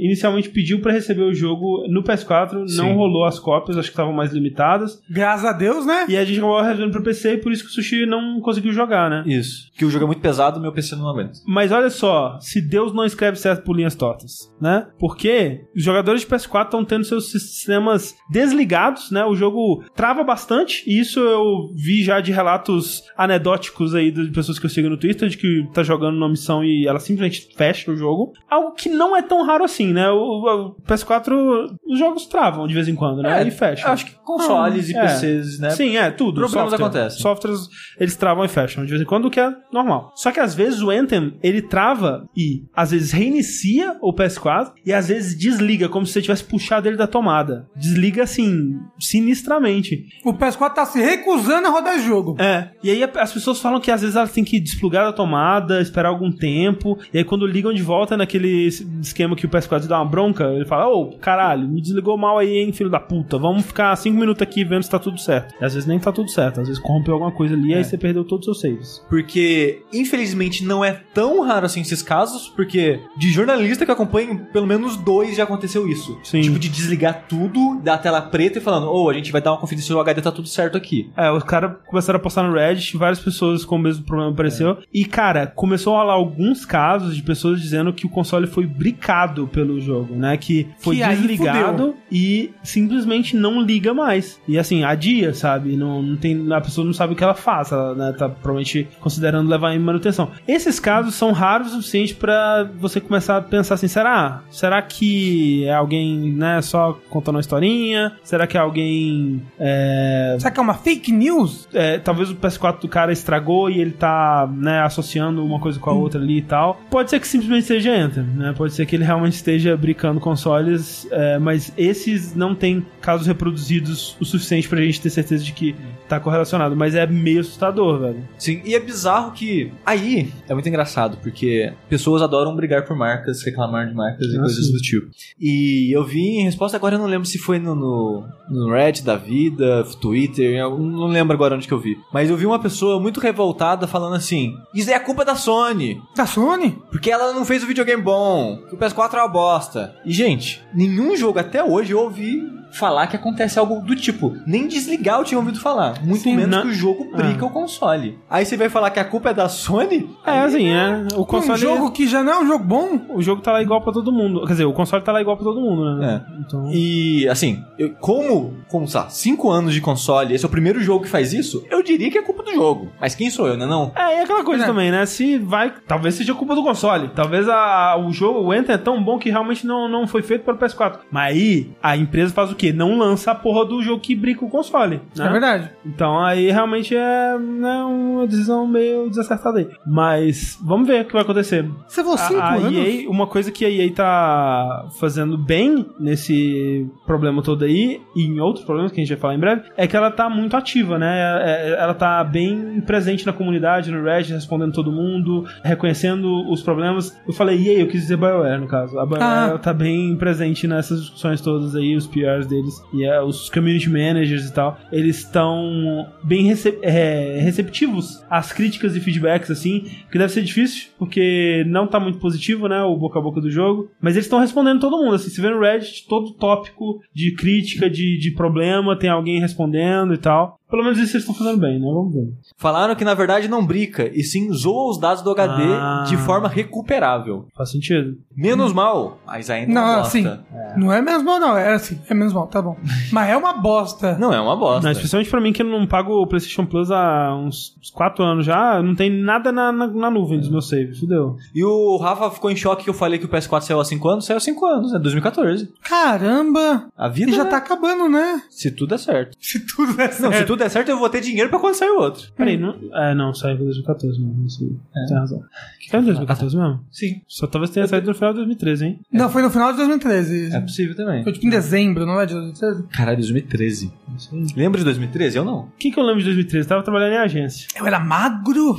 inicialmente pediu para receber o jogo no PS4, Sim. não rolou as cópias, acho que estavam mais limitadas. Graças a Deus, né? E a gente acabou resolvendo pro PC e por isso que o Sushi não conseguiu jogar, né? Isso. Que o jogo é muito pesado, meu PC não aguenta. Mas olha só, se Deus não escreve certo por linhas tortas, né? Porque os jogadores de PS4 estão tendo seus sistemas desligados, né? O jogo trava bastante, e isso eu vi já de relatos anedóticos aí de pessoas que eu sigo no Twitter, de que tá jogando numa missão e ela simplesmente fecha o jogo. Algo que não é tão raro assim, né? O, o PS4, os jogos travam de vez em quando, né? É, e fecham. Acho que consoles e é. PCs, né? Sim, é, tudo. Problemas software. acontecem. Softwares, eles travam e fecham de vez em quando, o que é normal. Só que às vezes o Anthem, ele trava e às vezes reinicia o PS4 e às vezes desliga, como se você tivesse puxado ele da tomada. Desliga assim, sinistramente. O PS4 tá se recusando a rodar jogo. É, e aí as pessoas falam que às vezes elas têm que desplugar da tomada, esperar algum tempo, e aí quando ligam de volta naquele esquema que o PS4 dá uma bronca, ele fala, ô, caralho, me desligou mal aí, hein, filho da puta, vamos ficar cinco minutos aqui vendo se tá tudo certo. E às vezes nem tá tudo certo, às vezes corrompeu alguma coisa ali, aí você perdeu todos os seus saves. Porque, infelizmente, não é tão raro assim esses casos, porque de jornalista que acompanha, pelo menos dois já aconteceu isso. Sim. Tipo, de desligar tudo, da tela preta e falando, ô, a gente vai dar uma conferência se o HD tá tudo certo aqui. É, os caras começaram a postar no Reddit, várias pessoas com o mesmo problema apareceu. E, cara, começou a rolar alguns casos de pessoas dizendo que o console foi bricado pelo jogo, né? Que foi Que desligado e simplesmente não liga mais. E assim, adia, sabe? Não, não tem, a pessoa não sabe o que ela faz, ela né, tá provavelmente considerando levar em manutenção. Esses casos são raros o suficiente pra você começar a pensar assim: será? Será que é alguém, né, só contando uma historinha? Será que é alguém. É, Será que é uma fake news? é, talvez o PS4 do cara estragou e ele tá, né, associando uma coisa com a outra ali e tal. Pode ser que simplesmente seja Enter, né? Pode ser que ele realmente esteja brincando consoles, é, mas esses não tem casos reproduzidos o suficiente pra gente ter certeza de que tá correlacionado. Mas é meio assustador, velho. Sim, e é bizarro que aí é muito engraçado, porque pessoas adoram brigar por marcas, reclamar de marcas e Ah, coisas sim. do tipo. E eu vi em resposta, agora eu não lembro se foi no, no, no Reddit da vida, Twitter, eu não lembro agora onde que eu vi. Mas eu vi uma pessoa muito revoltada falando assim: Isso é a culpa da Sony, Da Sony? porque ela não fez o videogame bom, que o PS4 é uma bosta. E, gente, nenhum jogo até hoje eu ouvi falar que acontece algo do tipo. Nem desligar eu tinha ouvido falar. Muito Sim, menos na- que o jogo brica Ah. o console. Aí você vai falar que a culpa é da Sony? É, assim, é. O Um console. jogo que já não é um jogo bom? O jogo tá lá igual pra todo mundo. Quer dizer, o console tá lá igual pra todo mundo, né? É. Então. E, assim, eu- como, como, lá, 5 anos de console, esse é o primeiro jogo que faz isso, eu diria que é culpa do jogo. Mas quem sou eu, né não? É, e aquela coisa É. também, né? Se vai. Talvez seja culpa do console. Talvez a, o jogo, o Enter é tão bom que realmente não, não foi feito para o PS4. Mas aí, a empresa faz o quê? Não lança a porra do jogo que brinca o console. Né? É verdade. Então aí realmente é né, uma decisão meio desacertada aí. Mas vamos ver o que vai acontecer. Você falou cinco A, a anos? EA, uma coisa que a EA tá fazendo bem nesse problema todo aí, e em outros problemas que a gente vai falar em breve, é que ela tá muito ativa, né? É- é- Ela tá bem presente na comunidade, no Reddit, respondendo todo mundo, reconhecendo os problemas. Eu falei EA, eu quis dizer BioWare, no caso. A BioWare Ah. tá bem presente nessas discussões todas aí, os PRs deles, e é, os community managers e tal, eles estão bem é, receptivos às críticas e feedbacks, assim, que deve ser difícil, porque não tá muito positivo, né, o boca a boca do jogo, mas eles estão respondendo todo mundo, assim, se vê no Reddit, todo tópico de crítica, de, de problema, tem alguém respondendo e tal. Pelo menos isso eles estão fazendo bem, né, vamos ver. Falaram que na verdade não brica, e sim zoa os dados do HD Ah. de forma recuperável. Faz sentido. Menos mal, mas ainda é uma Não, bosta. assim, não é menos mal, não. É assim, é menos mal, tá bom. Mas é uma bosta. Não, é uma bosta. Não, especialmente pra mim que eu não pago o PlayStation Plus há uns 4 anos já, não tem nada na, na, na nuvem dos meus saves, fudeu. E o Rafa ficou em choque que eu falei que o PS4 saiu há 5 anos. Saiu há 5 anos, é 2014. Caramba! A vida E já né? tá acabando, né? Se tudo der certo. Se tudo der certo. Não, se tudo der certo, eu vou ter dinheiro pra quando sair o outro. Peraí, não. É, não, saiu em 2014 mesmo. Isso aí. Tem razão. Saiu em 2014 mesmo? Sim. Só talvez tenha saído no final de 2013, hein? Não, foi no final de 2013. É possível também. Foi tipo em dezembro, não é de 2013? Caralho, 2013. Isso aí. Lembra de 2013? Eu não. O que, que eu lembro de 2013? Eu tava trabalhando em agência. Eu era magro.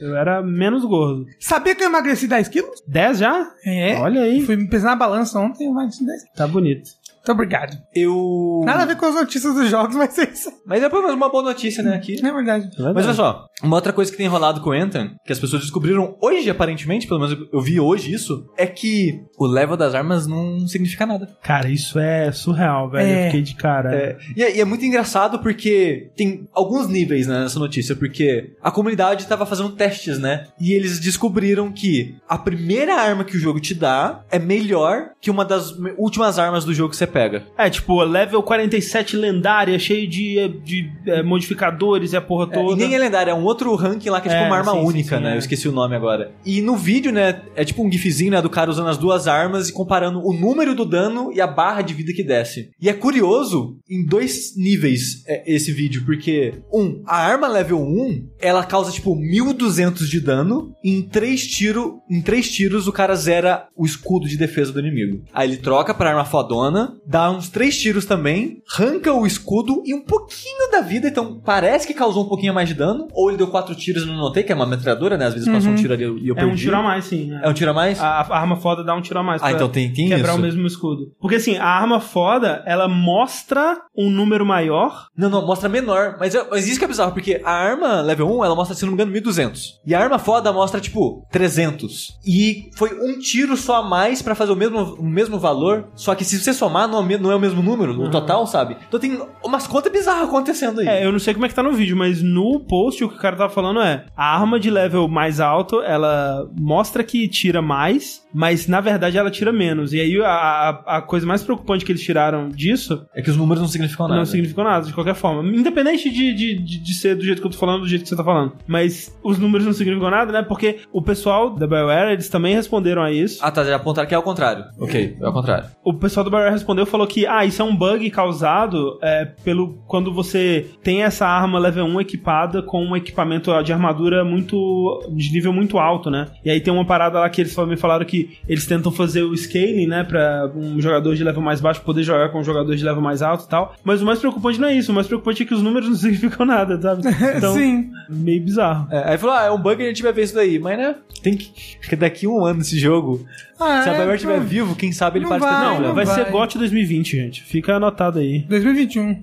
Eu era menos gordo. Sabia que eu emagreci 10 quilos? 10 já? É. Olha aí. Fui me pesar na balança ontem, eu emagreci 10 quilos. Tá bonito. Muito obrigado. Eu. Nada a ver com as notícias dos jogos, mas é isso. Mas é pelo menos uma boa notícia, né, aqui. É verdade. Mas olha só, uma outra coisa que tem rolado com o Anthem, que as pessoas descobriram hoje, aparentemente, pelo menos eu vi hoje isso, é que o level das armas não significa nada. Cara, isso é surreal, velho. É. Eu fiquei de cara. É, e, é, e é muito engraçado porque tem alguns níveis né, nessa notícia, porque a comunidade estava fazendo testes, né? E eles descobriram que a primeira arma que o jogo te dá é melhor que uma das últimas armas do jogo que você pega. É, tipo, level 47 lendária, cheio de, de é, modificadores e a porra É, toda. e nem é lendário, é um outro ranking lá que é tipo É, uma arma sim, sim, única, sim, né? é. Eu esqueci o nome agora. E no vídeo, né, é tipo um gifzinho, né, do cara usando as duas armas e comparando o número do dano e a barra de vida que desce. E é curioso em dois níveis é, esse vídeo, porque, um, a arma level 1, ela causa tipo 1200 de dano, e em três tiros, em três tiros o cara zera o escudo de defesa do inimigo. Aí ele troca pra arma fodona, dá uns três tiros também, arranca o escudo e um pouquinho da vida, então parece que causou um pouquinho mais de dano, ou ele deu quatro tiros e não notei, que é uma metralhadora, né? Às vezes passou um tiro ali e eu É perdi. um tiro a mais, sim. É um tiro a mais? A, a arma foda dá um tiro a mais. Ah, então tem, tem quebrar isso. o mesmo escudo. Porque assim, a arma foda, ela mostra um número maior. Não, não, mostra menor. Mas, é- mas isso que é bizarro, porque a arma level 1, ela mostra, se não me engano, 1200. E a arma foda mostra, tipo, 300. E foi um tiro só a mais pra fazer o mesmo, o mesmo valor. Só que se você somar, não é, o não é o mesmo número no total, sabe? Então tem umas contas bizarras acontecendo aí. É, eu não sei como é que tá no vídeo, mas no post o que o cara tava falando é: a arma de level mais alto, ela mostra que tira mais, mas na verdade ela tira menos. E aí a, a, coisa mais preocupante que eles tiraram disso É que os números não significam nada. não significou nada, de qualquer forma. Independente de, de, de, de ser do jeito que eu tô falando, do jeito que você tá falando. Mas os números não significam nada, né? Porque o pessoal da BioWare, eles também responderam a isso. Ah, tá, já apontaram que é ao contrário. Ok, é ao contrário. O pessoal do BioWare respondeu falou que, ah, isso é um bug causado é, pelo quando você tem essa arma level 1 equipada com um equipamento de armadura muito de nível muito alto, né? E aí tem uma parada lá que eles me falaram que eles tentam fazer o scaling, né, para um jogador de level mais baixo poder jogar com um jogador de level mais alto e tal. Mas o mais preocupante não é isso, o mais preocupante é que os números não significam nada, sabe? Então, Sim. meio bizarro. É, aí falou, ah, é um bug e a gente vai ver isso daí. Mas, né, tem que... Acho que daqui um ano esse jogo, Ah, se a é, BioWare estiver não. vivo, quem sabe ele Não pode ter vai, Não, problema. vai, vai. ser GOT 2020, gente. Fica anotado aí. 2021.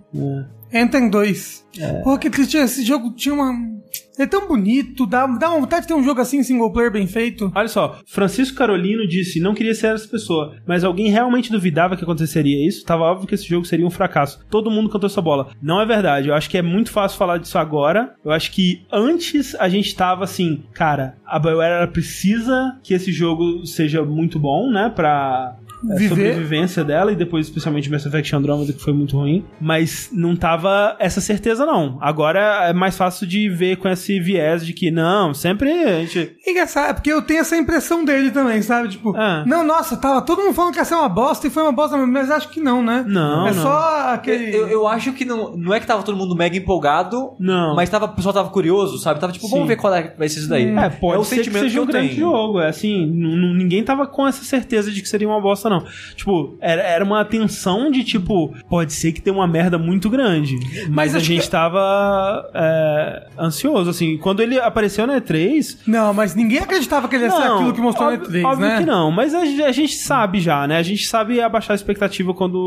É. Anthem 2. Pô, que triste. Esse jogo tinha uma. É tão bonito, dá, dá vontade de ter um jogo assim, single player bem feito. Olha só, Francisco Carolino disse: não queria ser essa pessoa, mas alguém realmente duvidava que aconteceria isso? Tava óbvio que esse jogo seria um fracasso. Todo mundo cantou essa bola. Não é verdade. Eu acho que é muito fácil falar disso agora. Eu acho que antes a gente tava assim, cara, a BioWare precisa que esse jogo seja muito bom, né? Pra. É, Viver. sobrevivência dela e depois especialmente Mass Effect Andromeda que foi muito ruim, mas não tava essa certeza não. Agora é mais fácil de ver com esse viés de que não, sempre a gente Engraçado, é porque eu tenho essa impressão dele também, sabe? Tipo, Ah. não, nossa, tava todo mundo falando que ia ser uma bosta e foi uma bosta, mas acho que não, né? Não, É não. só aquele. Eu, eu acho que não, não é que tava todo mundo mega empolgado, Não. mas tava, o pessoal tava curioso, sabe? Tava tipo, vamos Sim. ver qual é que vai ser isso daí. É, pode é o ser sentimento que seja que um grande tenho. jogo. É assim, ninguém tava com essa certeza de que seria uma bosta, não. Tipo, era, era uma tensão de tipo, pode ser que tenha uma merda muito grande. Mas, a acho gente que- tava é, ansioso, assim. Quando ele apareceu na E3. Não, mas ninguém acreditava que ele ia ser aquilo que mostrou óbvio, na E3, óbvio né? que não, mas a, a gente sabe já, né? A gente sabe abaixar a expectativa quando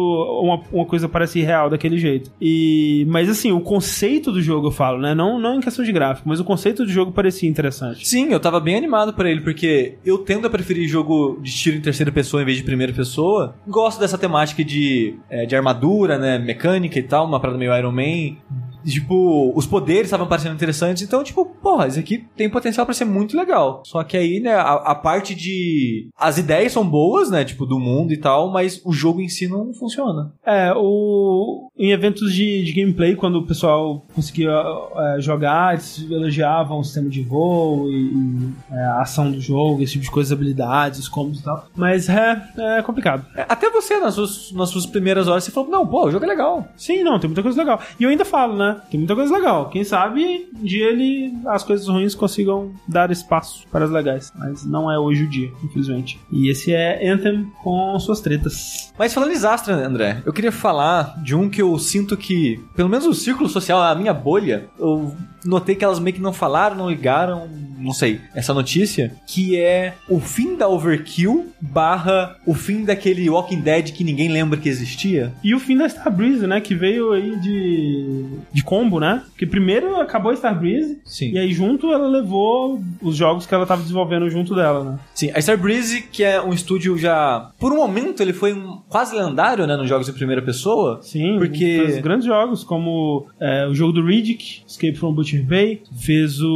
uma, uma coisa parece real daquele jeito. E, mas assim, o conceito do jogo eu falo, né? Não, não em questão de gráfico, mas o conceito do jogo parecia interessante. Sim, eu tava bem animado por ele, porque eu tendo a preferir jogo de tiro em terceira pessoa em vez de primeira pessoa. Gosto dessa temática de, é, de armadura, né? Mecânica e tal, uma parada meio Iron Man. Tipo, os poderes estavam parecendo interessantes, então, tipo, porra, isso aqui tem potencial pra ser muito legal. Só que aí, né, a, a parte de. As ideias são boas, né? Tipo, do mundo e tal, mas o jogo em si não funciona. É, o... em eventos de, de gameplay, quando o pessoal conseguia é, jogar, eles elogiavam o sistema de voo e, e, é, a ação do jogo, esse tipo de coisas, habilidades, os combos e tal. Mas é, é complicado. É, Até você, nas suas, nas suas primeiras horas, você falou, não, pô, o jogo é legal. Sim, não, tem muita coisa legal. E eu ainda falo, né? Tem muita coisa legal. Quem sabe um dia ele, as coisas ruins consigam dar espaço para as legais. Mas não é hoje o dia, infelizmente. E esse é Anthem com suas tretas. Mas falando em Zastra, André, eu queria falar de um que eu sinto que, pelo menos o círculo social, a minha bolha, eu notei que elas meio que não falaram, não ligaram, não sei, essa notícia, que é o fim da Overkill barra o fim daquele Walking Dead que ninguém lembra que existia. E o fim da Starbreeze, né? Que veio aí de, de combo, né? Porque primeiro acabou a Starbreeze. Sim. E aí junto ela levou os jogos que ela tava desenvolvendo junto dela, né? Sim, a Starbreeze, que é um estúdio já. Por um momento ele foi um, quase lendário, né, nos jogos em primeira pessoa. Sim, Porque- fez grandes jogos, como é, o jogo do Riddick, Escape from Bay, fez o,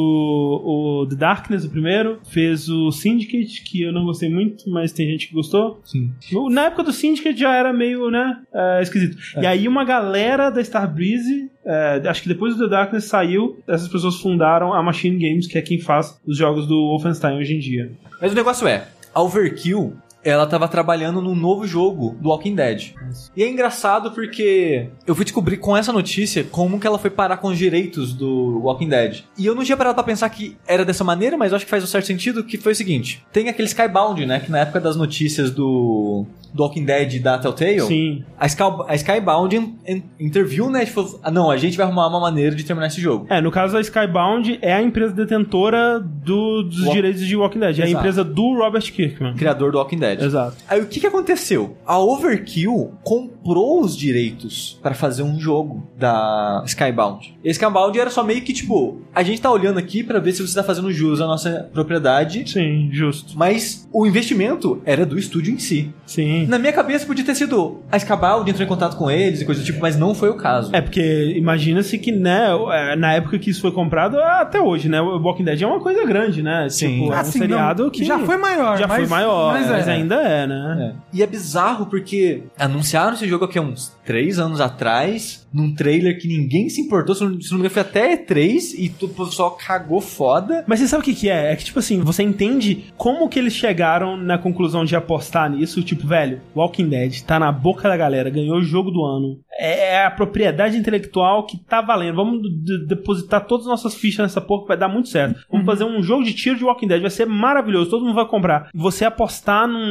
o The Darkness, o primeiro. Fez o Syndicate, que eu não gostei muito, mas tem gente que gostou. Sim. O- Na época do Syndicate já era meio, né, é, esquisito. E aí uma galera da Starbreeze, é, acho que depois do The Darkness saiu, essas pessoas fundaram a Machine Games, que é quem faz os jogos do Wolfenstein hoje em dia. Mas o negócio é, a Overkill, ela tava trabalhando num novo jogo do Walking Dead. E é engraçado porque eu fui descobrir com essa notícia como que ela foi parar com os direitos do Walking Dead. E eu não tinha parado pra pensar que era dessa maneira, mas eu acho que faz um certo sentido, que foi o seguinte. Tem aquele Skybound, né, que na época das notícias do, do Walking Dead da Telltale, Sim. a, Sky, a Skybound in, in, interviu, né, e ah, não, a gente vai arrumar uma maneira de terminar esse jogo. É, no caso a Skybound é a empresa detentora do- dos Wa- direitos de Walking Dead. É a Exato. empresa do Robert Kirkman. Criador do Walking Dead. Exato. Aí o que, que aconteceu? A Overkill comprou os direitos pra fazer um jogo da Skybound. E a Skybound era só meio que tipo, a gente tá olhando aqui pra ver se você tá fazendo jus à nossa propriedade, Sim, justo. mas o investimento era do estúdio em si. Sim. Na minha cabeça podia ter sido a Skybound entrou em contato com eles e coisa do tipo, mas não foi o caso. É, porque imagina-se que, né, é, na época que isso foi comprado, até hoje, né, o Walking Dead é uma coisa grande, né? Sim. Tipo, é um Assim, seriado não, que... já foi maior, Já foi mas- maior, mas mas, é. Ainda é, né? É. E é bizarro porque anunciaram esse jogo aqui há uns três anos atrás, num trailer que ninguém se importou, se não se não me engano foi até E3 e o pessoal cagou foda. Mas você sabe o que que é? É que, tipo assim, você entende como que eles chegaram na conclusão de apostar nisso, tipo, velho, Walking Dead tá na boca da galera, ganhou o jogo do ano. É é a propriedade intelectual que tá valendo. Vamos de- depositar todas as nossas fichas nessa porra que vai dar muito certo. Vamos fazer um jogo de tiro de Walking Dead, vai ser maravilhoso, todo mundo vai comprar. Você apostar num,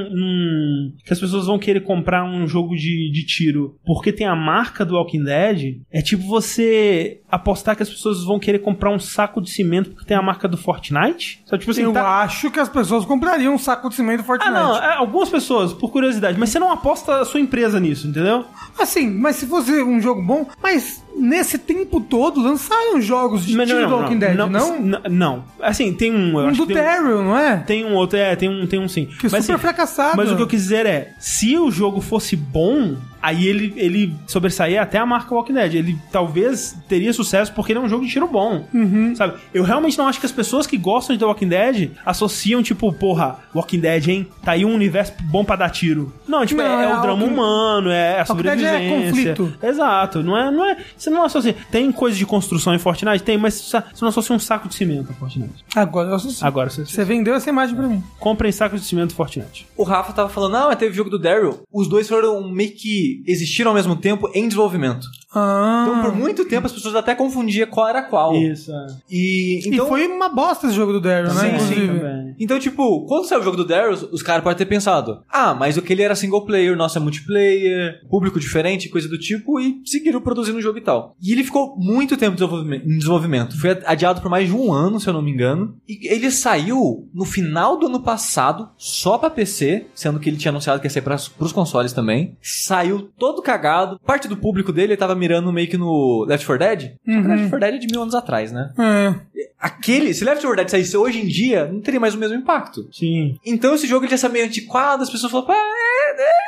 que as pessoas vão querer comprar um jogo de, de tiro porque tem a marca do Walking Dead, é tipo você apostar que as pessoas vão querer comprar um saco de cimento porque tem a marca do Fortnite. Só tipo assim, eu tá- acho que as pessoas comprariam um saco de cimento Ah, Fortnite. não, é, algumas pessoas, por curiosidade, mas você não aposta a sua empresa nisso, entendeu? Assim, mas se fosse um jogo bom, mas nesse tempo todo lançaram jogos de Mas tiro do Walking Dead, não? n- não. Assim, tem um. Um do tem um- não é? Tem um outro, é, tem um, tem um sim. Que mas, super assim, fracassado. Mas o que eu quis dizer é, se o jogo fosse bom, aí ele, ele sobressaía até a marca Walking Dead. Ele talvez teria sucesso porque ele é um jogo de tiro bom. Uhum. Sabe? Eu realmente não acho que as pessoas que gostam de The Walking Dead associam, tipo, porra, Walking Dead, hein? Tá aí um universo bom pra dar tiro. Não, tipo, Não, é, é é o drama humano, é a Walking Dead é sobrevivência. conflito. Exato. Não é, não é. Você não associa. Tem coisa de construção em Fortnite? Tem, mas você não associa um saco de cimento a Fortnite. Agora eu associo. Agora você. Você vendeu essa imagem pra mim. Comprem sacos de cimento Fortnite. O Rafa tava falando, não, mas teve o jogo do Daryl. Os dois foram meio que existiram ao mesmo tempo em desenvolvimento. Ah. Então, por muito tempo, as pessoas até confundiam qual era qual. Isso, é. E, então, E foi uma bosta esse jogo do Daryl, né? Sim, também. Então, tipo, quando saiu o jogo do Daryl, os caras podem ter pensado: ah, mas aquele era single player, nosso é multiplayer, público diferente, coisa do tipo, e seguiram produzindo o jogo e tal. E ele ficou muito tempo em desenvolvimento. Foi adiado por mais de um ano, se eu não me engano. E ele saiu no final do ano passado, só pra PC, sendo que ele tinha anunciado que ia sair pras, pros consoles também. Saiu todo cagado. Parte do público dele tava mirando meio que no Left 4 Dead. Só que Uhum. Left 4 Dead é de mil anos atrás, né? É. Aquele, se Left 4 Dead saísse hoje em dia, não teria mais o mesmo impacto. Sim. Então esse jogo ele já está meio antiquado, as pessoas falam, "Ah, é, é."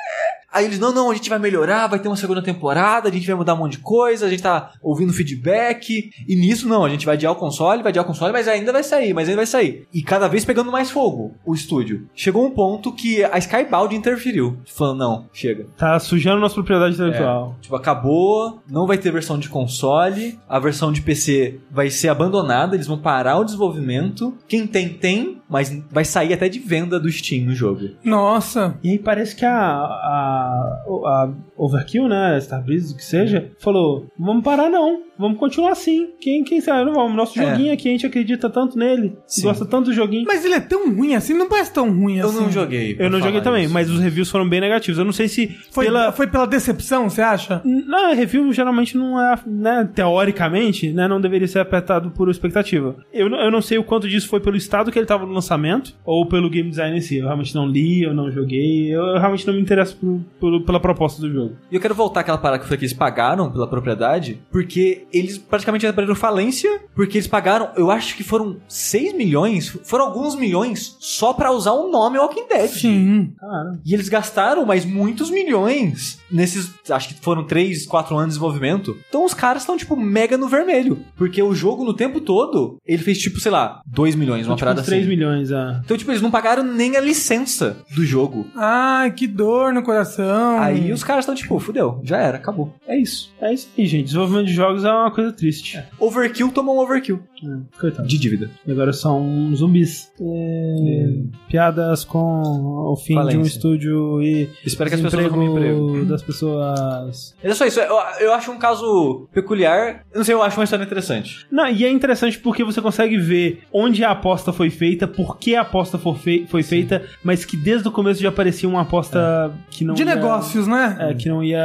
Aí eles, não, não, a gente vai melhorar, vai ter uma segunda temporada, a gente vai mudar um monte de coisa, a gente tá ouvindo feedback, e nisso não, a gente vai adiar o console, vai adiar o console, mas ainda vai sair, mas ainda vai sair. E cada vez pegando mais fogo, o estúdio. Chegou um ponto que a Skybound interferiu, falando, não, chega. Tá sujando nossa propriedade intelectual. Tipo, acabou, não vai ter versão de console, a versão de PC vai ser abandonada, eles vão parar o desenvolvimento. Quem tem, tem, mas vai sair até de venda do Steam no jogo. Nossa. E aí parece que a, a, a Overkill, né, Starbreeze, que seja, falou, vamos parar não, vamos continuar assim. Quem, quem sabe, não vamos, nosso É. joguinho aqui, a gente acredita tanto nele, Sim. gosta tanto do joguinho. Mas ele é tão ruim assim, não parece tão ruim Eu assim. não joguei. Eu não joguei também, isso. mas os reviews foram bem negativos. Eu não sei se Foi pela... foi pela decepção, você acha? Não, review geralmente não é, né, teoricamente, né, não deveria ser apertado por expectativa. Eu, não- eu não sei o quanto disso foi pelo estado que ele estava no lançamento ou pelo game design em si. Eu realmente não li, eu não joguei, eu realmente não me interesso por- por- pela proposta do jogo. E eu quero voltar àquela parada que foi que eles pagaram pela propriedade, porque eles praticamente abriram falência, porque eles pagaram, eu acho que foram 6 milhões, foram alguns milhões só pra usar o nome Walking Dead. Sim. Cara, E eles gastaram mais muitos milhões nesses, acho que foram 3, 4 anos de desenvolvimento. Então os caras estão, tipo, mega no vermelho. Porque o jogo, no tempo todo, ele fez, tipo, sei lá, 2 milhões, uma tipo, parada uns 3 assim. milhões, ah. Então, tipo, eles não pagaram nem a licença do jogo. Ai, que dor no coração. Aí os caras estão, tipo, fudeu, já era, acabou. É isso. É isso aí, gente. Desenvolvimento de jogos é uma coisa triste. Overkill tomou um overkill. É, coitado. De dívida. E agora são zumbis. É, Piadas com o fim de um estúdio e Espero que as pessoas arrumem emprego. das pessoas. Mas é só isso, eu, eu acho um caso peculiar. Eu não sei, eu acho uma história interessante. Não, e é interessante porque você consegue ver onde a aposta foi feita, por que a aposta for fei- foi feita, mas que desde o começo já parecia uma aposta que não De ia- negócios, né? É, que não ia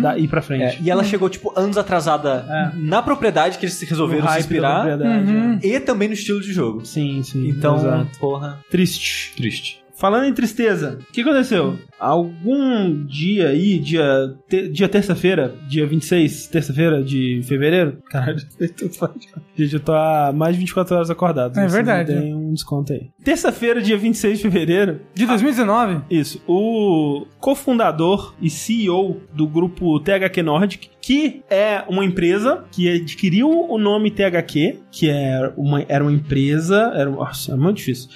dar- ir pra frente. É, e ela chegou, tipo, anos atrasada É. na propriedade que eles resolveram se inspirar. Uhum. E também no estilo de jogo. Sim, sim. Então, exato. porra, Triste. triste. Falando em tristeza, o que aconteceu? Algum dia aí, dia, te- dia terça-feira, dia 26, terça-feira de fevereiro. Caralho, gente, eu tô há mais de 24 horas acordado. É verdade. Tem um desconto aí. Terça-feira, dia 26 de fevereiro. De 2019? Isso. O cofundador e CEO do grupo THQ Nordic, que é uma empresa que adquiriu o nome THQ, que é uma, era uma empresa. Era, nossa, é muito difícil.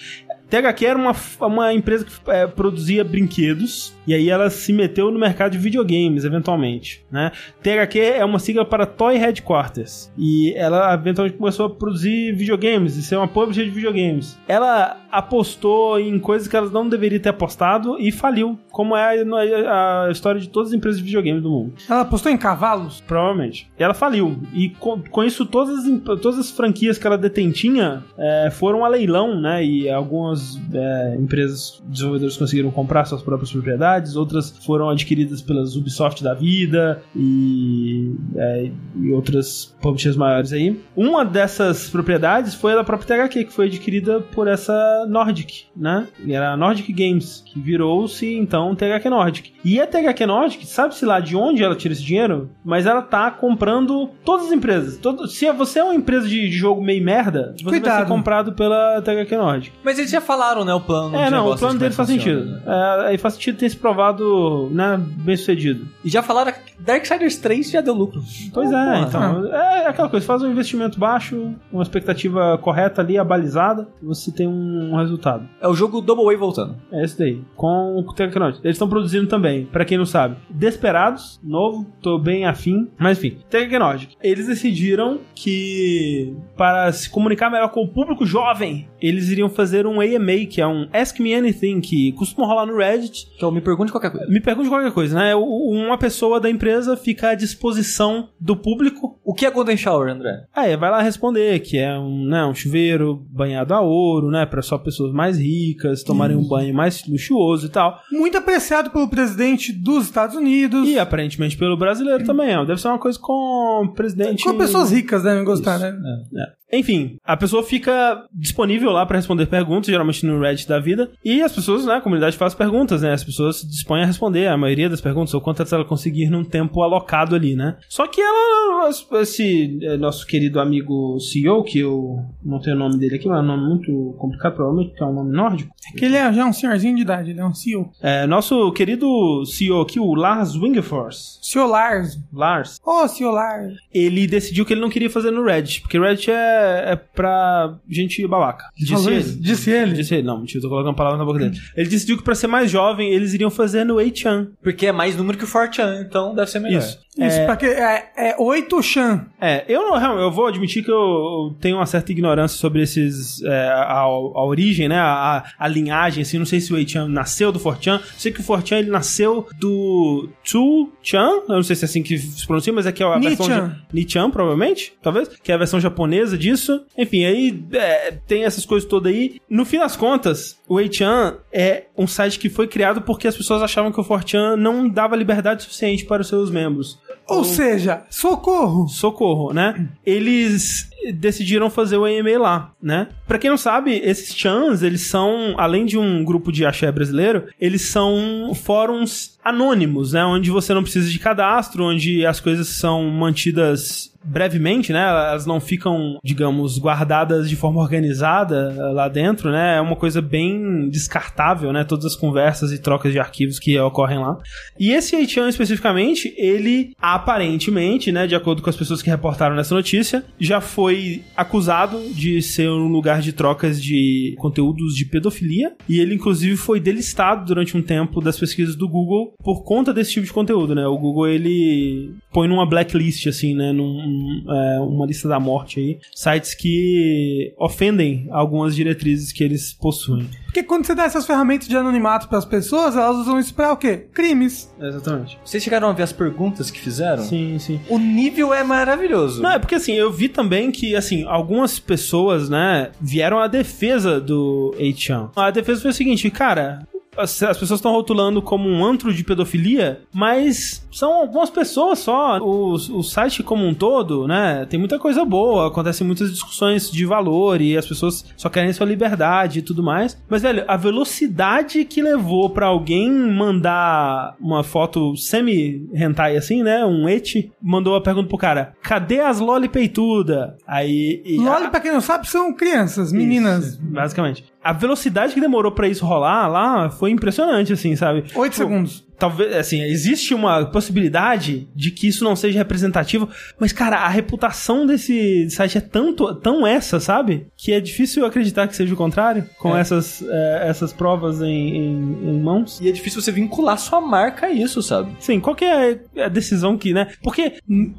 THQ era uma, uma empresa que é, produzia brinquedos e aí ela se meteu no mercado de videogames, eventualmente, né? THQ é uma sigla para Toy Headquarters e ela eventualmente começou a produzir videogames e ser uma publisher de videogames. Ela apostou em coisas que ela não deveria ter apostado e faliu, como é a, a história de todas as empresas de videogames do mundo. Ela apostou em cavalos? Provavelmente. E ela faliu. E com, com isso, todas as, todas as franquias que ela detentinha é, foram a leilão, né? E algumas é, empresas desenvolvedoras conseguiram comprar suas próprias propriedades, outras foram adquiridas pelas Ubisoft da vida e, é, e outras publishers maiores aí. Uma dessas propriedades foi a da própria THQ, que foi adquirida por essa Nordic, né? E era a Nordic Games, que virou-se então THQ Nordic. E a THQ Nordic, sabe-se lá de onde ela tira esse dinheiro? Mas ela tá comprando todas as empresas. Todo, se você é uma empresa de, de jogo meio merda, você vai Cuidado. ser comprado pela THQ Nordic. Mas eles já falaram, né, o plano É, não, o plano de dele como faz sentido. né? É, aí faz sentido ter se provado, né, bem sucedido. E já falaram que Darksiders 3 já deu lucro. Pois Então, é, porra. então. É aquela coisa, faz um investimento baixo, uma expectativa correta ali, abalizada, você tem um resultado. É o jogo Double Way voltando. É esse daí. Com o Tecnoid. Eles estão produzindo também, pra quem não sabe. Desperados, novo, tô bem afim. Mas enfim, Tecnoid. Eles decidiram que, para se comunicar melhor com o público jovem, eles iriam fazer um AMA, que é um Ask Me Anything, que costuma rolar no Reddit. Então me pergunte qualquer coisa. Me pergunte qualquer coisa, né? Uma pessoa da empresa fica à disposição do público O que é Golden Shower, André? Aí vai lá responder que é um, né, um chuveiro banhado a ouro, né, para só pessoas mais ricas tomarem um banho mais luxuoso e tal. Muito apreciado pelo presidente dos Estados Unidos. E aparentemente pelo brasileiro também, ó. Deve ser uma coisa com presidente. Com pessoas ricas devem gostar, né? É. Enfim, a pessoa fica disponível lá pra responder perguntas, geralmente no Reddit da vida, e as pessoas, né, a comunidade faz perguntas, né, as pessoas se dispõem a responder a maioria das perguntas, ou quantas ela conseguir num tempo alocado ali, né. Só que ela, esse é, nosso querido amigo CEO, que eu não tenho o nome dele aqui, mas é um nome muito complicado, provavelmente, que é um nome nórdico, É que ele é já um senhorzinho de idade, ele é um CEO. é, nosso querido CEO aqui, o Lars Wingefors, CEO Lars. Lars, Ô, CEO Lars. ele decidiu que ele não queria fazer no Reddit, porque Reddit é, é pra gente babaca. Disse ele. Disse ele? Disse ele, não, mentira, eu tô colocando uma palavra na boca dele. Ele decidiu que pra ser mais jovem, eles iriam fazer no 8chan. Porque é mais número que o Fortran, então deve ser melhor. Isso. Isso, É, pra que, é, é 8 Chan. é, eu não, eu vou admitir que eu, tenho uma certa ignorância sobre esses, é, a, a origem, né, a, a linhagem, assim, não sei se o 8chan nasceu do 4chan, sei que o 4chan, ele nasceu do 2chan, eu não sei se é assim que se pronuncia, mas é que é a versão... Ja- Nichan, provavelmente, talvez, que é a versão japonesa disso. Enfim, aí é, tem essas coisas todas aí. No fim das contas, o 8chan é um site que foi criado porque as pessoas achavam que o 4chan não dava liberdade suficiente para os seus membros. Ou seja, socorro. Socorro, né? Eles decidiram fazer o AMA lá, né? Pra quem não sabe, esses chans, eles são, além de um grupo de axé brasileiro, eles são fóruns anônimos, né? Onde você não precisa de cadastro, onde as coisas são mantidas brevemente, né? Elas não ficam, digamos, guardadas de forma organizada eh, lá dentro, né? É uma coisa bem descartável, né? Todas as conversas e trocas de arquivos que ocorrem lá. E esse 8chan especificamente, ele aparentemente, né, de acordo com as pessoas que reportaram nessa notícia, já foi acusado de ser um lugar de trocas de conteúdos de pedofilia e ele inclusive foi delistado durante um tempo das pesquisas do Google por conta desse tipo de conteúdo, né? O Google ele põe numa blacklist assim, né, num é, uma lista da morte aí, sites que ofendem algumas diretrizes que eles possuem. Porque quando você dá essas ferramentas de anonimato pras pessoas, elas usam isso pra o quê? Crimes. Exatamente. Vocês chegaram a ver as perguntas que fizeram? Sim, sim. O nível é maravilhoso. Não, é porque assim, eu vi também que, assim, algumas pessoas, né, vieram à defesa do 8chan. A defesa foi o seguinte, cara, as, as pessoas estão rotulando como um antro de pedofilia, mas são algumas pessoas só. O, o site como um todo, né? Tem muita coisa boa, acontecem muitas discussões de valor e as pessoas só querem sua liberdade e tudo mais. Mas, velho, a velocidade que levou para alguém mandar uma foto semi-hentai assim, né? Um et, mandou a pergunta pro cara: cadê as loli peituda? Aí. e- Loli, pra quem não sabe, são crianças, meninas. Isso, basicamente. A velocidade que demorou pra isso rolar lá foi impressionante, assim, sabe? Oito Tipo, segundos. Talvez, assim, existe uma possibilidade de que isso não seja representativo, mas, cara, a reputação desse site é tanto, tão essa, sabe? Que é difícil acreditar que seja o contrário, com É. essas, eh, essas provas em, em- em mãos. E é difícil você vincular sua marca a isso, sabe? Sim, qual que é a decisão que, né? Porque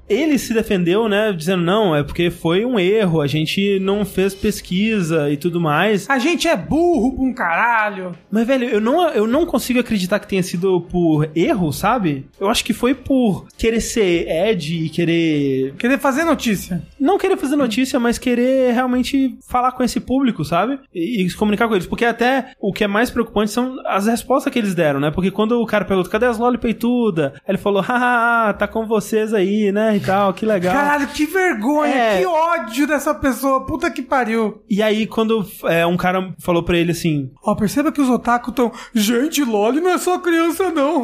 ele se defendeu, né, dizendo, não, é porque foi um erro, a gente não fez pesquisa e tudo mais. A gente é burro pra um caralho. Mas, velho, eu não, eu não consigo acreditar que tenha sido por erro, sabe? Eu acho que foi por querer ser Ed e querer. Querer fazer notícia. Não querer fazer notícia, mas querer realmente falar com esse público, sabe? E, e se comunicar com eles. Porque até o que é mais preocupante são as respostas que eles deram, né? Porque quando o cara perguntou, cadê as loli peituda? Aí ele falou, haha, tá com vocês aí, né? E tal, que legal. Caralho, que vergonha, É. que ódio dessa pessoa. Puta que pariu. E aí, quando é, um cara falou pra ele assim, Ó, perceba que os otaku tão. Gente, Loli não é só criança, não.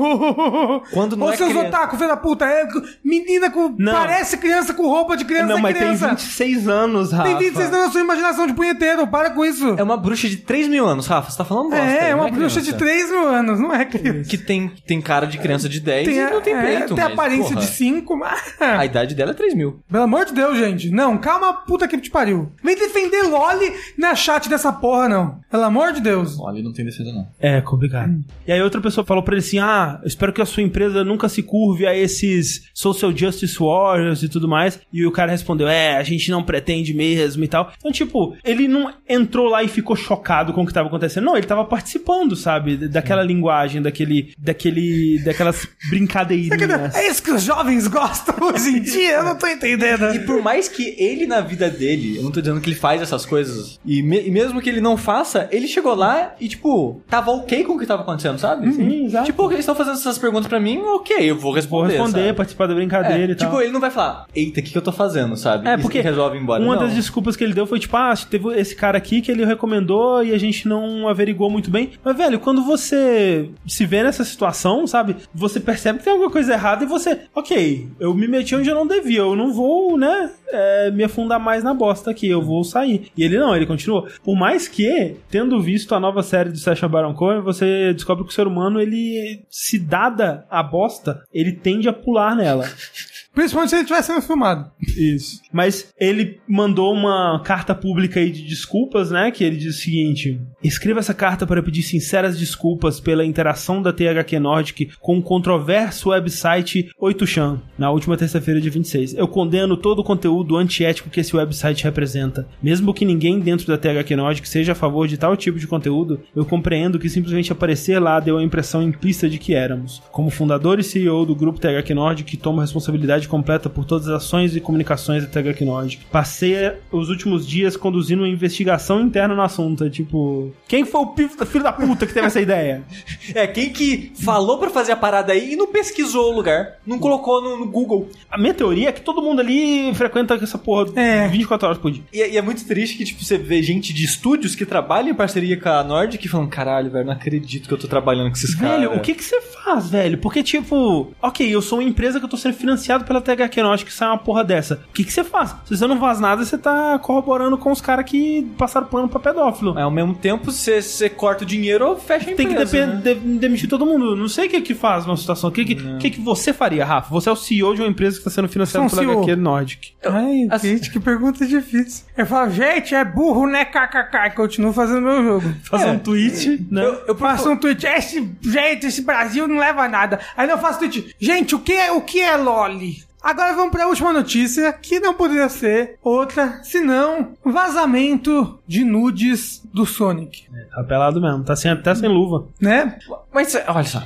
Quando não Ô, é seus criança- otaku, filho da puta. É menina com. Não. Parece criança com roupa de criança. não, é mas tem criança. 26 anos, Rafa. Tem 26 anos na sua imaginação de punheteiro. Para com isso. É uma bruxa de 3 mil anos, Rafa. Você tá falando bosta. É, é uma bruxa criança. de 3 mil anos, não é criança. Que tem, tem cara de criança de 10 Tem, e não tem é, peito. tem mas, aparência porra, de 5, mas. A idade dela é 3 mil. Pelo amor de Deus, gente. Não, calma, puta que te pariu. Vem defender Loli na chat dessa porra, não. Pelo amor de Deus. Olha, não tem defesa não. É complicado. E aí outra pessoa falou pra ele assim: Ah, eu espero que a sua empresa nunca se curve a esses social justice warriors e tudo mais. E o cara respondeu: É, a gente não pretende mesmo e tal. Então, tipo, ele não entrou lá e ficou chocado com o que tava acontecendo. Não, ele tava participando, sabe? Daquela linguagem, daquele. daquele. daquelas brincadeirinhas. É isso que os jovens gostam hoje em dia? Eu não tô entendendo. E por mais que ele na vida dele, eu não tô dizendo que ele faz essas coisas, e, me- e mesmo que ele não faça, ele chegou lá e, tipo, tava ok com o que tava acontecendo, sabe? Sim, exato. Tipo, eles estão fazendo essas perguntas pra mim, ok, eu vou Vou responder. responder, sabe? participar da brincadeira É, e tal. tipo, ele não vai falar, eita, o que, que eu tô fazendo, sabe? É, porque resolve embora. uma Não. das desculpas que ele deu foi tipo, ah, teve esse cara aqui que ele recomendou e a gente não averiguou muito bem. Mas, velho, quando você se vê nessa situação, sabe? Você percebe que tem alguma coisa errada e você, ok, eu me meti onde eu não devia, eu não vou, né, é, me afundar mais na bosta aqui, eu vou sair. E ele não, ele continuou. Por mais que, tendo visto a nova série do Sacha Baron Cohen, você descobre que o ser humano, ele, se dada a bosta, ele tende a pular nela. Principalmente se ele estiver sendo filmado. Isso. Mas ele mandou uma carta pública aí de desculpas, né? Que ele diz o seguinte: escreva essa carta para pedir sinceras desculpas pela interação da THQ Nordic com o controverso website 8chan, na última terça-feira de 26. Eu condeno todo o conteúdo antiético que esse website representa. Mesmo que ninguém dentro da THQ Nordic seja a favor de tal tipo de conteúdo, eu compreendo que simplesmente aparecer lá deu a impressão implícita de que éramos. Como fundador e CEO do grupo THQ Nordic, tomo responsabilidade responsabilidade completa por todas as ações e comunicações da Nordic. Passei os últimos dias conduzindo uma investigação interna no assunto. É tipo, quem foi o filho da puta que teve essa ideia? É, quem que falou pra fazer a parada aí e não pesquisou o lugar? Não colocou no, no Google. A minha teoria é que todo mundo ali frequenta essa porra É. 24 horas por dia. E, é- e é muito triste que, tipo, você vê gente de estúdios que trabalham em parceria com a Nordic falando, caralho, velho, não acredito que eu tô trabalhando com esses caras. Velho, o que que você faz, velho? Porque, tipo, ok, eu sou uma empresa que eu tô sendo financiado pela THQ Nordic, que sai uma porra dessa. O que que você faz? Se você não faz nada, você tá corroborando com os caras que passaram pano pra pedófilo. Mas ao mesmo tempo, você, você corta o dinheiro ou fecha a Tem que empresa. depen- né? de- demitir todo mundo. Não sei o que que faz numa situação. O que que, que que você faria, Rafa? Você é o CEO de uma empresa que tá sendo financiada pela CEO. HQ Nordic. Ai, assim- gente, que pergunta difícil. Eu falo, gente, é burro, né? KKK. E continuo fazendo meu jogo. Fazer É. um tweet, né? Eu, eu Faço um tweet, esse, gente, esse Brasil não leva a nada. Aí eu faço tweet, gente, o que é, o que é Loli? Agora vamos pra última notícia, que não poderia ser outra, senão vazamento de nudes do Sonic, Tá pelado mesmo. Tá sem, até sem luva. né? Mas, olha só.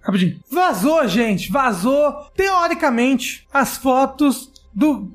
Rapidinho. Vazou, gente, vazou, teoricamente, as fotos do...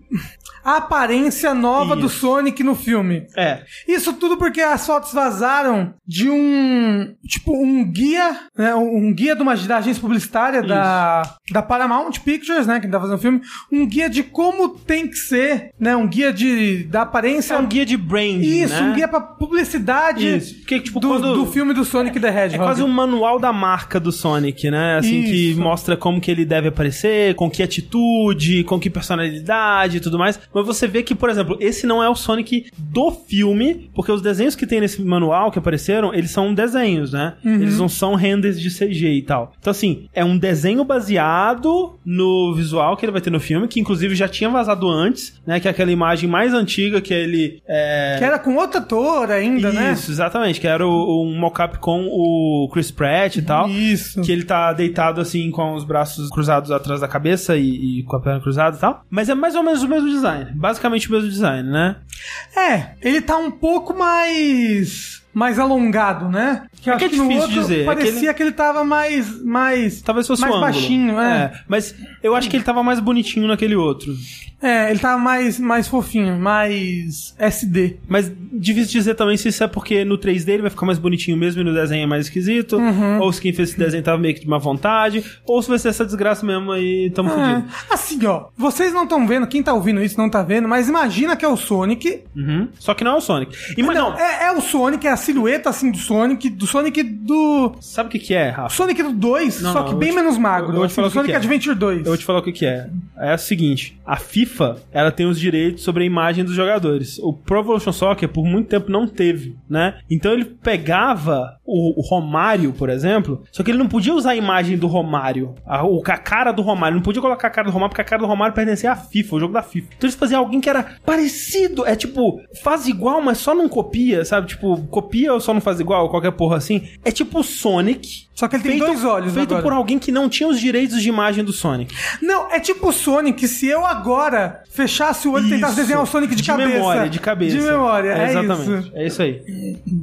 A aparência nova do Isso. Sonic no filme. É. Isso tudo porque as fotos vazaram de um. Tipo, um guia, né? Um guia de uma da agência publicitária da, da Paramount Pictures, né? Que tá fazendo o filme. Um guia de como tem que ser, né? Um guia de, da aparência. É um guia de brand, Isso, né? um guia pra publicidade Isso. Porque, tipo, do, quando... do filme do Sonic the Hedgehog. É quase um manual da marca do Sonic, né? Assim, que Isso. mostra como que ele deve aparecer, com que atitude, com que personalidade e tudo mais. Mas você vê que, por exemplo, esse não é o Sonic do filme, porque os desenhos que tem nesse manual que apareceram, eles são desenhos, né? Eles não são renders de CG e tal. Então, assim, é um desenho baseado no visual que ele vai ter no filme, que inclusive já tinha vazado antes, né? Que é aquela imagem mais antiga que ele... É... Que era com outro ator ainda, né? Isso, exatamente, que era o, um mockup com o Chris Pratt e tal. Isso. Que ele tá deitado assim com os braços cruzados atrás da cabeça e, e com a perna cruzada e tal. Mas é mais ou menos o mesmo design. Basicamente o mesmo design, né? É, ele tá um pouco mais. Mais alongado, né? Que É acho que é difícil outro dizer, é Parecia que ele- que ele tava mais. mais. Talvez fosse mais o baixinho, é. Mas eu acho que ele tava mais bonitinho naquele outro. É, ele tava mais, mais fofinho, mais SD. Mas difícil dizer também se isso é porque no 3D ele vai ficar mais bonitinho mesmo e no desenho é mais esquisito. Uhum. Ou se quem fez esse desenho tava meio que de má vontade. Ou se vai ser essa desgraça mesmo e tamo É, fudido. assim, ó, vocês não estão vendo, quem tá ouvindo isso não tá vendo, mas imagina que é o Sonic. Uhum. Só que não é o Sonic. Mas não, é, é o Sonic, é a silhueta assim do Sonic, do Sonic do. Sabe o que que é, Rafa? Sonic do 2, Não, só não, que bem te- menos magro. eu vou te falar o que Sonic que é. Adventure 2. Eu vou te falar o que, que é. É o seguinte: a FIFA ela tem os direitos sobre a imagem dos jogadores. O Pro Evolution Soccer por muito tempo não teve, né? Então ele pegava o, o Romário, por exemplo, só que ele não podia usar a imagem do Romário, a, o, a cara do Romário. Ele não podia colocar a cara do Romário porque a cara do Romário pertencia à FIFA, o jogo da FIFA. Então eles faziam alguém que era parecido, é tipo, faz igual, mas só não copia, sabe? Tipo, copia ou só não faz igual, qualquer porra assim. É tipo Sonic. Só que ele tem dois olhos Feito agora. por alguém que não tinha os direitos de imagem do Sonic. Não, é tipo o Sonic, se eu agora fechasse o olho e tentasse desenhar o Sonic de, cabeça. memória, de cabeça. De memória, é, exatamente. isso. É isso aí.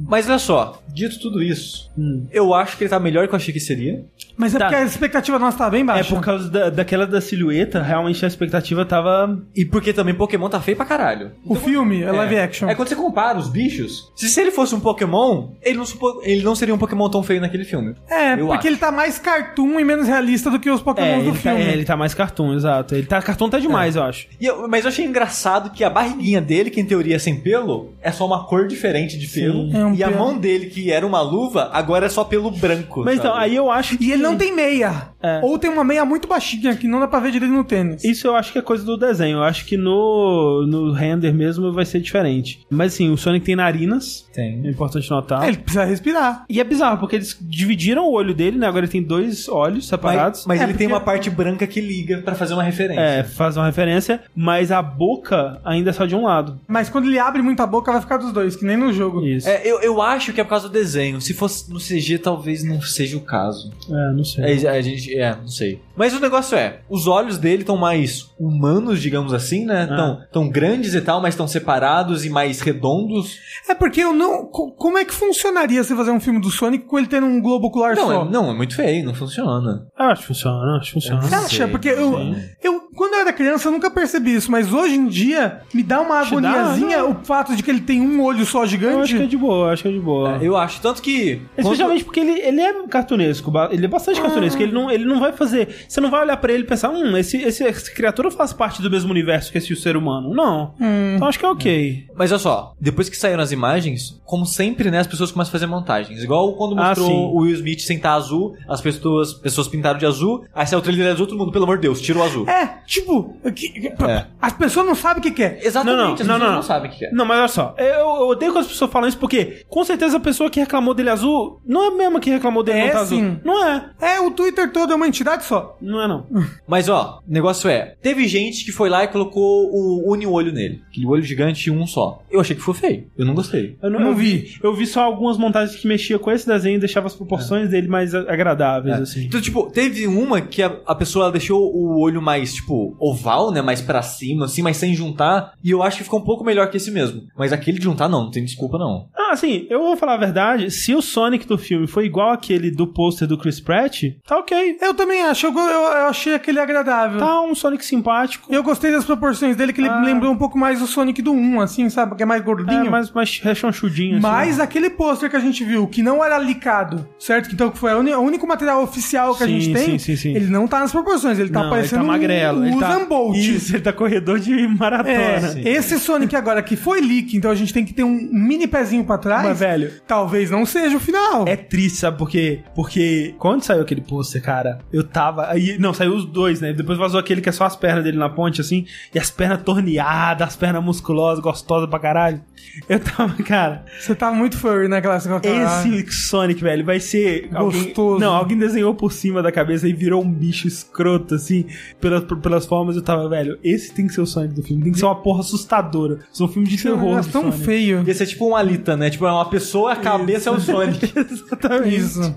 Mas olha só, dito tudo isso, Hum. eu acho que ele tá melhor do que eu achei que seria. Mas é Tá. porque a expectativa nossa tá bem É baixa. por causa da, daquela da silhueta, realmente a expectativa tava. E porque também Pokémon tá feio pra caralho. O filme é live action. É quando você compara os bichos. Se, se ele fosse um Pokémon, ele não, supo- ele não seria um Pokémon tão feio naquele filme. É, eu porque acho. ele tá mais cartoon e menos realista do que os Pokémon É do ele, tá, filme. é, ele tá mais cartoon, exato. Ele tá cartoon tá demais, eu acho. E eu- mas eu achei engraçado que a barriguinha dele, que em teoria é sem pelo, é só uma cor diferente de pelo. É um e a pelo. mão dele, que era uma luva, agora é só pelo branco. Mas sabe? então, aí eu acho que. E ele não tem meia. É. Ou tem uma meia muito baixinha que não dá pra ver direito no tênis. Isso eu acho que é coisa do desenho. Eu acho que no, no render mesmo vai ser diferente. Mas assim, o Sonic tem narinas. É Tem. importante notar. É, ele precisa respirar. E é bizarro, porque eles dividiram o olho dele, né? Agora ele tem dois olhos separados. Mas, mas É, ele tem porque- uma parte branca que liga pra fazer uma referência. É, faz uma referência, mas a boca ainda é só de um lado. Mas quando ele abre muito a boca, vai ficar dos dois, que nem no jogo. Isso. É, eu, eu acho que é por causa do desenho. Se fosse no CG, talvez não seja o caso. É, não sei. É, a gente, É, não sei. Mas o negócio é, os olhos dele estão mais humanos, digamos assim, né? Ah. Tão, tão grandes e tal, mas estão separados e mais redondos. É porque eu não. co- Como é que funcionaria você fazer um filme do Sonic com ele tendo um globo ocular Não, só? é, não, é muito feio, não funciona. Ah, acho que funciona, acho que funciona. Você acha? Porque eu, sim. eu, quando eu era criança, eu nunca percebi isso, mas hoje em dia me dá uma Te dá, agoniazinha não. o fato de que ele tem um olho só Eu acho que é gigante. de boa, acho que é de boa. Eu acho. Tanto que. Especialmente porque ele, ele é cartunesco, ele é bastante cartunesco. Ele não, ele não vai fazer. Você não vai olhar pra ele e pensar, hum, esse, esse, essa criatura faz parte do mesmo universo que esse ser humano. Não. Então acho que é ok. Mas olha só, depois que saíram as imagens, como sempre, né, as pessoas começam a fazer montagens. Igual quando Ah, mostrou sim. o Will Smith sentar azul, as pessoas, pessoas pintaram de azul, aí saiu o trailer azul, todo mundo, pelo amor de Deus, tira o azul. É, tipo, que- É. as pessoas não sabem o que, que é. Exatamente, Não, não, as não, pessoas não, não, não. sabem o que é. Não, mas olha só, eu, eu odeio quando as pessoas falam isso porque, com certeza, a pessoa que reclamou dele azul não é a mesma que reclamou dele É, não tá sim. azul. Não é. É, o Twitter todo é uma entidade só. Não é, não. Mas ó, o negócio é, teve gente que foi lá e colocou o uni-olho nele. Aquele olho gigante e um só. Eu achei que foi feio. Eu não gostei. Eu não, Não eu vi. Eu vi só algumas montagens que mexia com esse desenho e deixava as proporções dele mais agradáveis, assim. Então, tipo, teve uma que a, a pessoa deixou o olho mais, tipo, oval, né? Mais pra cima, assim, mas sem juntar. E eu acho que ficou um pouco melhor que esse mesmo. Mas aquele de juntar, não, não tem desculpa, não. Ah, assim, eu vou falar a verdade. Se o Sonic do filme foi igual aquele do pôster do Chris Pratt, tá ok. Eu também acho, eu, eu, eu achei aquele agradável. Tá um Sonic simpático. Eu gostei das proporções dele, que ele Ah. lembrou um pouco mais do Sonic do 1, assim, sabe? Que é mais gordinho. É, mais, mais rechonchudinho. assim. Mas aquele pôster que a gente viu, que não era licado, certo? Então que foi a o único material oficial que a Sim, gente tem, sim, sim, sim. ele não tá nas proporções, ele tá Não, parecendo ele tá magrelo. um ele tá... Bolt. Isso, ele tá corredor de maratona. É, esse Sonic agora que foi leak, então a gente tem que ter um mini pezinho pra trás. Mas, velho, Talvez não seja o final. É triste, sabe por quê? Porque quando saiu aquele pôster, cara, eu tava. Aí, não, saiu os dois, né? Depois vazou aquele que é só as pernas dele na ponte, assim, e as pernas torneadas, as pernas musculosas, gostosas pra caralho. Eu tava, cara, Você tava muito furry naquela cena. esse Sonic, velho, vai ser. Alguém, Gostoso. não, alguém desenhou por cima da cabeça e virou um bicho escroto, assim, pelas, pelas formas. Eu tava, velho, esse tem que ser o Sonic do filme. Tem que ser uma porra assustadora. Isso é um filme de terror. do tão Sonic. feio. Ia ser tipo um Alita, né? Tipo, é uma pessoa, a cabeça é o Sonic. Exatamente. Isso.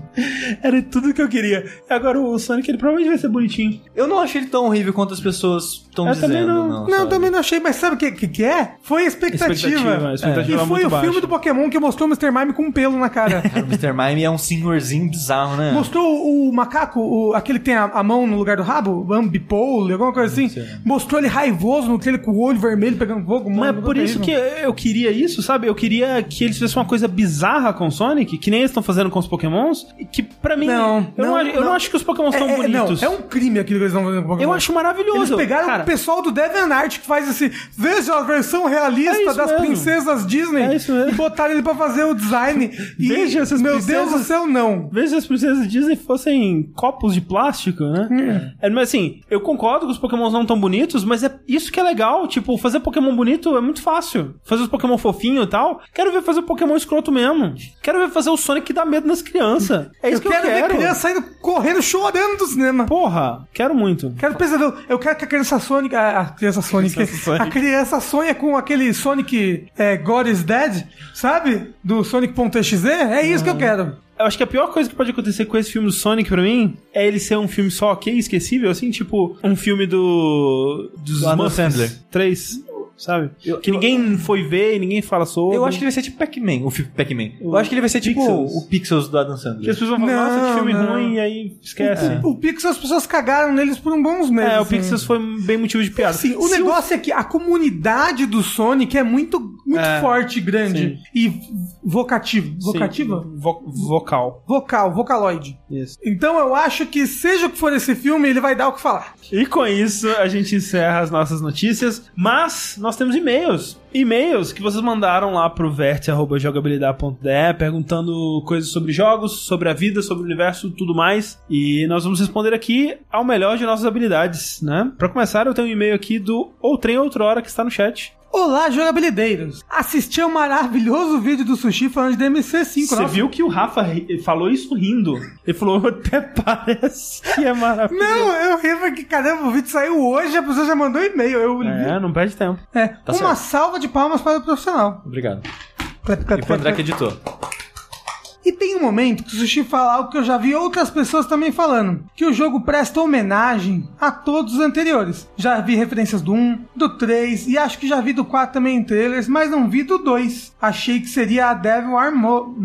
Era tudo que eu queria. Agora o Sonic, ele provavelmente vai ser bonitinho. Eu não achei ele tão horrível quanto as pessoas estão Eu dizendo. também não. Não, sabe? também não achei, mas sabe o que, que, que é? Foi a expectativa. Expectativa, a expectativa E é foi muito o baixa. filme do Pokémon que mostrou o Mr. Mime com um pelo na cara. Cara, o Mr. Mime é um senhorzinho bizarro, né? Mostrou o macaco, o- aquele que tem a, a mão no lugar do rabo, Ambipole, alguma coisa assim. Mostrou ele raivoso no trailer com o olho vermelho pegando fogo. Mas é por isso que eu queria isso, sabe? Eu queria que eles fizessem uma coisa bizarra com o Sonic, que nem eles estão fazendo com os Pokémons, e que pra mim. Não, eu, não, não, acho- eu não não. acho que os Pokémons É, estão é, bonitos. não, é um crime aquilo que eles estão fazendo com o Pokémon. Eu acho maravilhoso. Eles pegaram cara. o pessoal do DeviantArt que faz esse. Veja a versão É realista isso das mesmo. princesas Disney. É isso mesmo. E botaram ele pra fazer o design. E, Veja essas Meu princesas- Deus do céu, não. Veja se as princesas Disney fossem copos de plástico, né? É, mas assim, eu concordo que os Pokémons não tão bonitos, mas é isso que é legal. Tipo, fazer Pokémon bonito é muito fácil. Fazer os Pokémon fofinho e tal. Quero ver fazer Pokémon escroto mesmo. Quero ver fazer o Sonic que dá medo nas crianças. É isso eu que quero, eu quero. ver criança saindo correndo, chorando do cinema. Porra, quero muito. Quero pesadelo. Eu quero que a criança Sonic. A, a criança Sonic. A criança sonha com aquele Sonic é, God is Dead, sabe? Do Sonic.exe. É isso que eu quero. Eu acho que a pior coisa que pode acontecer com esse filme do Sonic pra mim é ele ser um filme só ok, esquecível, assim, tipo um filme do. dos Do Adam Sandler. 3, sabe? Eu- que ninguém foi ver e ninguém fala sobre. Eu acho que ele vai ser tipo Pac-Man, o filme Pac-Man. Eu acho que ele vai ser tipo Pixels. o Pixels do Adam Que as Sandler. pessoas vão falar, nossa, que filme Não, ruim, e aí esquece. O Pixel, as pessoas cagaram neles por um bons meses. É, o assim. Pixels foi bem motivo de piada. Assim, o Se negócio é que a comunidade do Sonic é muito, muito É, forte, grande. sim. E vocativo. Sim, Vocativa? vo- vocal. Vocal, vocaloide. Isso. Então eu acho que, seja o que for esse filme, ele vai dar o que falar. E com isso, a gente encerra as nossas notícias. Mas nós temos e-mails. E-mails que vocês mandaram lá pro verte.jogabilidade.de perguntando coisas sobre jogos, sobre a vida, sobre o universo, tudo mais. E nós vamos responder aqui ao melhor de nossas habilidades, né? Pra começar, eu tenho um e-mail aqui do Outrem Outrora que está no chat. Olá, jogabilideiros! Assisti ao maravilhoso vídeo do Sushi falando de DMC5. Você Nossa, viu que o Rafa ri- falou isso rindo. Ele falou, até parece que é maravilhoso. Não, eu ri porque, caramba, o vídeo saiu hoje, a pessoa já mandou e-mail. Eu É, não perde tempo. É, uma certo. salva de palmas para o profissional. Obrigado. Clap, clap, E pro André que editou. E tem um momento que o Sushi fala algo que eu já vi outras pessoas também falando, que o jogo presta homenagem a todos os anteriores. Já vi referências do 1, do 3 e acho que já vi do 4 também em trailers, mas não vi do 2. Achei que seria a Devil Mo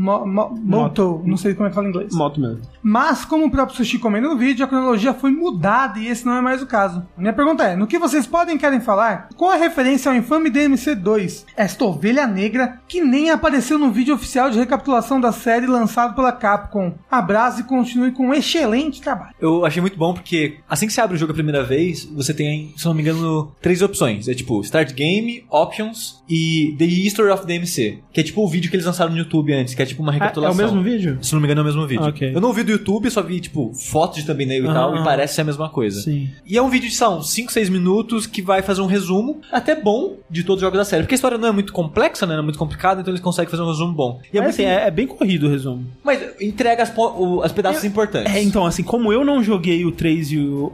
Moto, não sei como é que fala em inglês. Moto mesmo. Mas, como o próprio Sushi comenta no vídeo, a cronologia foi mudada e esse não é mais o caso. Minha pergunta é: no que vocês podem querem falar, qual a referência ao infame DMC2? Esta ovelha negra que nem apareceu no vídeo oficial de recapitulação da série lançado pela Capcom. Abraço e continue com um excelente trabalho. Eu achei muito bom porque assim que você abre o jogo a primeira vez, você tem, se não me engano, três opções. É tipo Start Game, Options e The History of DMC. Que é tipo o vídeo que eles lançaram no YouTube antes, que é tipo uma Ah, é recapitulação. o mesmo vídeo? Se não me engano, é o mesmo vídeo. Ok. Eu não vi do YouTube, só vi, tipo, fotos de thumbnail e Ah. tal, e parece ser a mesma coisa. Sim. E é um vídeo de, são 5, 6 minutos que vai fazer um resumo, até bom, de todos os jogos da série. Porque a história não é muito complexa, né? Não é muito complicada, então eles conseguem fazer um resumo bom. E é Mas, muito assim, é, é bem corrido o resumo. Mas entrega as, o- as pedaços importantes. É, então, assim, como eu não joguei o 3 e o,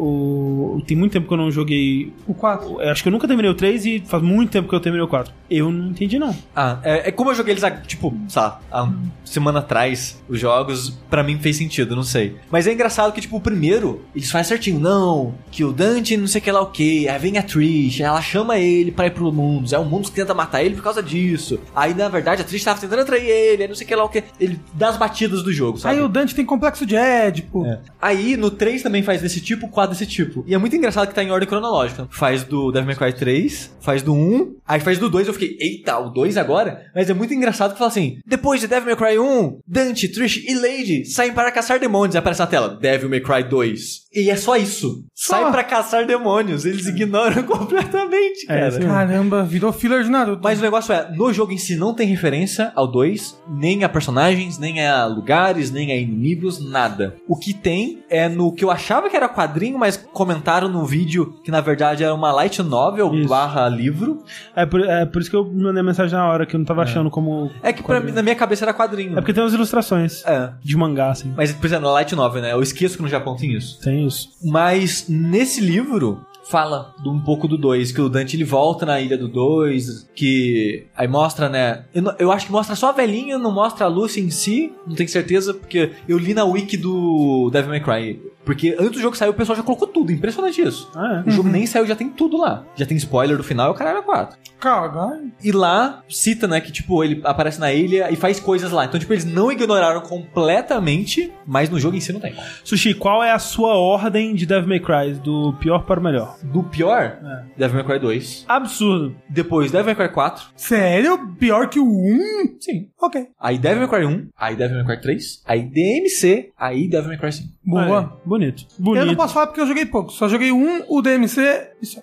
o- Tem muito tempo que eu não joguei. O 4. eu Acho que eu nunca terminei o 3 e faz muito tempo que eu terminei o 4. Eu não entendi, não. Ah, é, é como eu joguei eles, tipo, sei lá, há uma semana atrás, os jogos, pra mim fez sentido, não sei. Mas é engraçado que, tipo, o primeiro, eles fazem certinho, não, que o Dante não sei o que lá o que, aí vem a Trish, ela chama ele pra ir pro mundo, é o mundo que tenta matar ele por causa disso. Aí, na verdade, a Trish tava tentando atrair ele, aí não sei o que lá o que, ele dá as batidas do jogo, sabe? Aí o Dante tem complexo de Édipo. É. Aí no 3 também faz desse tipo, 4 desse tipo. E é muito engraçado que tá em ordem cronológica. Faz do Devil May Cry 3, faz do 1, aí faz do 2. Eu fiquei, eita, o 2 agora? Mas é muito engraçado que fala assim: depois de Devil May Cry 1, Dante, Trish e Lady saem para caçar demônios. Aí aparece na tela: Devil May Cry 2. E é só isso. Só. Sai pra caçar demônios. Eles ignoram completamente, É, cara. sim. Caramba, virou filler de Naruto. Mas o negócio é, no jogo em si não tem referência ao 2, nem a personagens, nem a lugares, nem a inimigos, nada. O que tem é no que eu achava que era quadrinho, mas comentaram no vídeo que na verdade era uma light novel Isso. barra livro. É por, é por isso que eu mandei a mensagem na hora, que eu não tava achando como. É que pra mim, na minha cabeça era quadrinho. É porque tem umas ilustrações É. de mangá, assim. Mas, por exemplo, na light novel, né? Eu esqueço que no Japão tem isso. Tem isso. Mas nesse livro fala de um pouco do 2, que o Dante ele volta na ilha do 2, que aí mostra, né? Eu, não- eu acho que mostra só a velhinha, não mostra a Lucy em si, não tenho certeza, porque eu li na wiki do Devil May Cry. Porque antes do jogo sair, o pessoal já colocou tudo, impressionante isso. Ah, O jogo nem saiu, já tem tudo lá. Já tem spoiler do final e o cara era 4. Caralho. E lá cita, né, que tipo, ele aparece na ilha e faz coisas lá. Então, tipo, eles não ignoraram completamente, mas no jogo em si não tem. é. Sushi, qual é a sua ordem de Devil May Cry? Do pior para o melhor? Do pior, É. Devil May Cry 2. Absurdo. Depois Devil May Cry 4. Sério? Pior que o 1? Sim. Ok. Aí Devil May Cry 1. Aí Devil May Cry 3. Aí DMC. Aí Devil May Cry 5. Boa. É. Bonito. Bonito. Eu não posso falar porque eu joguei pouco. Só joguei um, o DMC. E só.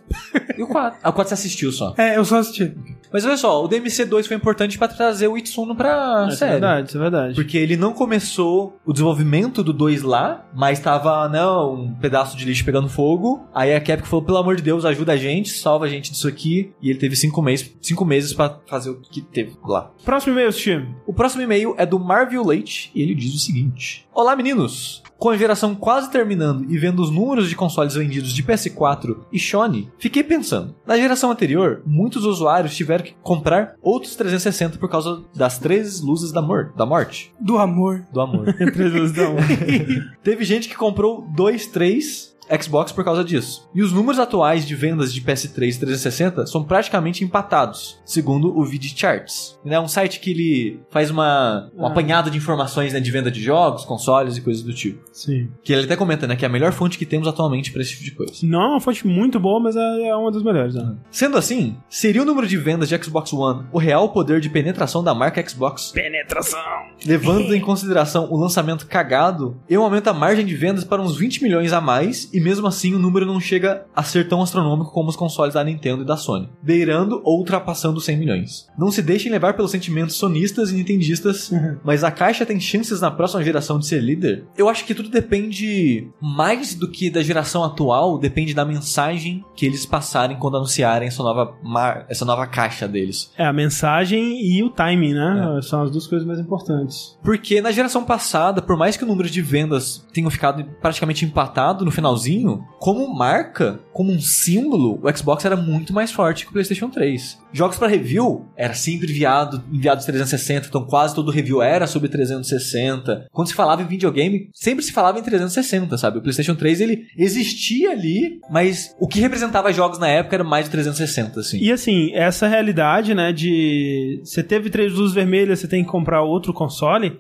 E o 4. Ah, o 4 você assistiu só. É, eu só assisti. Mas olha só, o DMC 2 foi importante pra trazer o Itsuno pra Isso é série. verdade, isso é verdade. Porque ele não começou o desenvolvimento do 2 lá, mas tava, né, um pedaço de lixo pegando fogo. Aí a Capcom falou, pelo amor de Deus, ajuda a gente, salva a gente disso aqui. E ele teve cinco meses, cinco meses pra fazer o que teve lá. Próximo e-mail, Sushi. O próximo e-mail é do Marvel Leite e ele diz o seguinte: Olá meninos! Com a geração quase terminando e vendo os números de consoles vendidos de PS4 e Sony, fiquei pensando. Na geração anterior, muitos usuários tiveram que comprar outros 360 por causa das três luzes da, mor da morte. Do amor. Do amor. Três luzes da mão. Teve gente que comprou dois, três Xbox por causa disso. E os números atuais de vendas de PS3 e 360 são praticamente empatados, segundo o VD Charts. É um site que ele faz uma, um Ah. apanhado de informações né, de venda de jogos, consoles e coisas do tipo. Sim. Que ele até comenta né, que é a melhor fonte que temos atualmente para esse tipo de coisa. Não é uma fonte muito boa, mas é é uma das melhores. Né? Sendo assim, seria o número de vendas de Xbox One o real poder de penetração da marca Xbox? Penetração. Levando em consideração o lançamento cagado, eu aumento a margem de vendas para uns 20 milhões a mais, e mesmo assim o número não chega a ser tão astronômico como os consoles da Nintendo e da Sony, beirando ou ultrapassando 100 milhões. Não se deixem levar pelos sentimentos sonistas e nintendistas, mas a caixa tem chances na próxima geração de ser líder? Eu acho que tudo depende mais do que da geração atual, depende da mensagem que eles passarem quando anunciarem essa nova, mar... essa nova caixa deles. É, a mensagem e o timing, né? São as duas coisas mais importantes. Porque na geração passada, por mais que o número de vendas tenham ficado praticamente empatado no finalzinho, como marca, como um símbolo, o Xbox era muito mais forte que o PlayStation 3. Jogos para review era sempre enviado, enviados 360, então quase todo review era sobre 360. Quando se falava em videogame, sempre se falava em 360, sabe? O PlayStation 3 ele existia ali, mas o que representava jogos na época era mais de 360, assim. E assim, essa realidade, né, de você teve três luzes vermelhas, você tem que comprar outro console,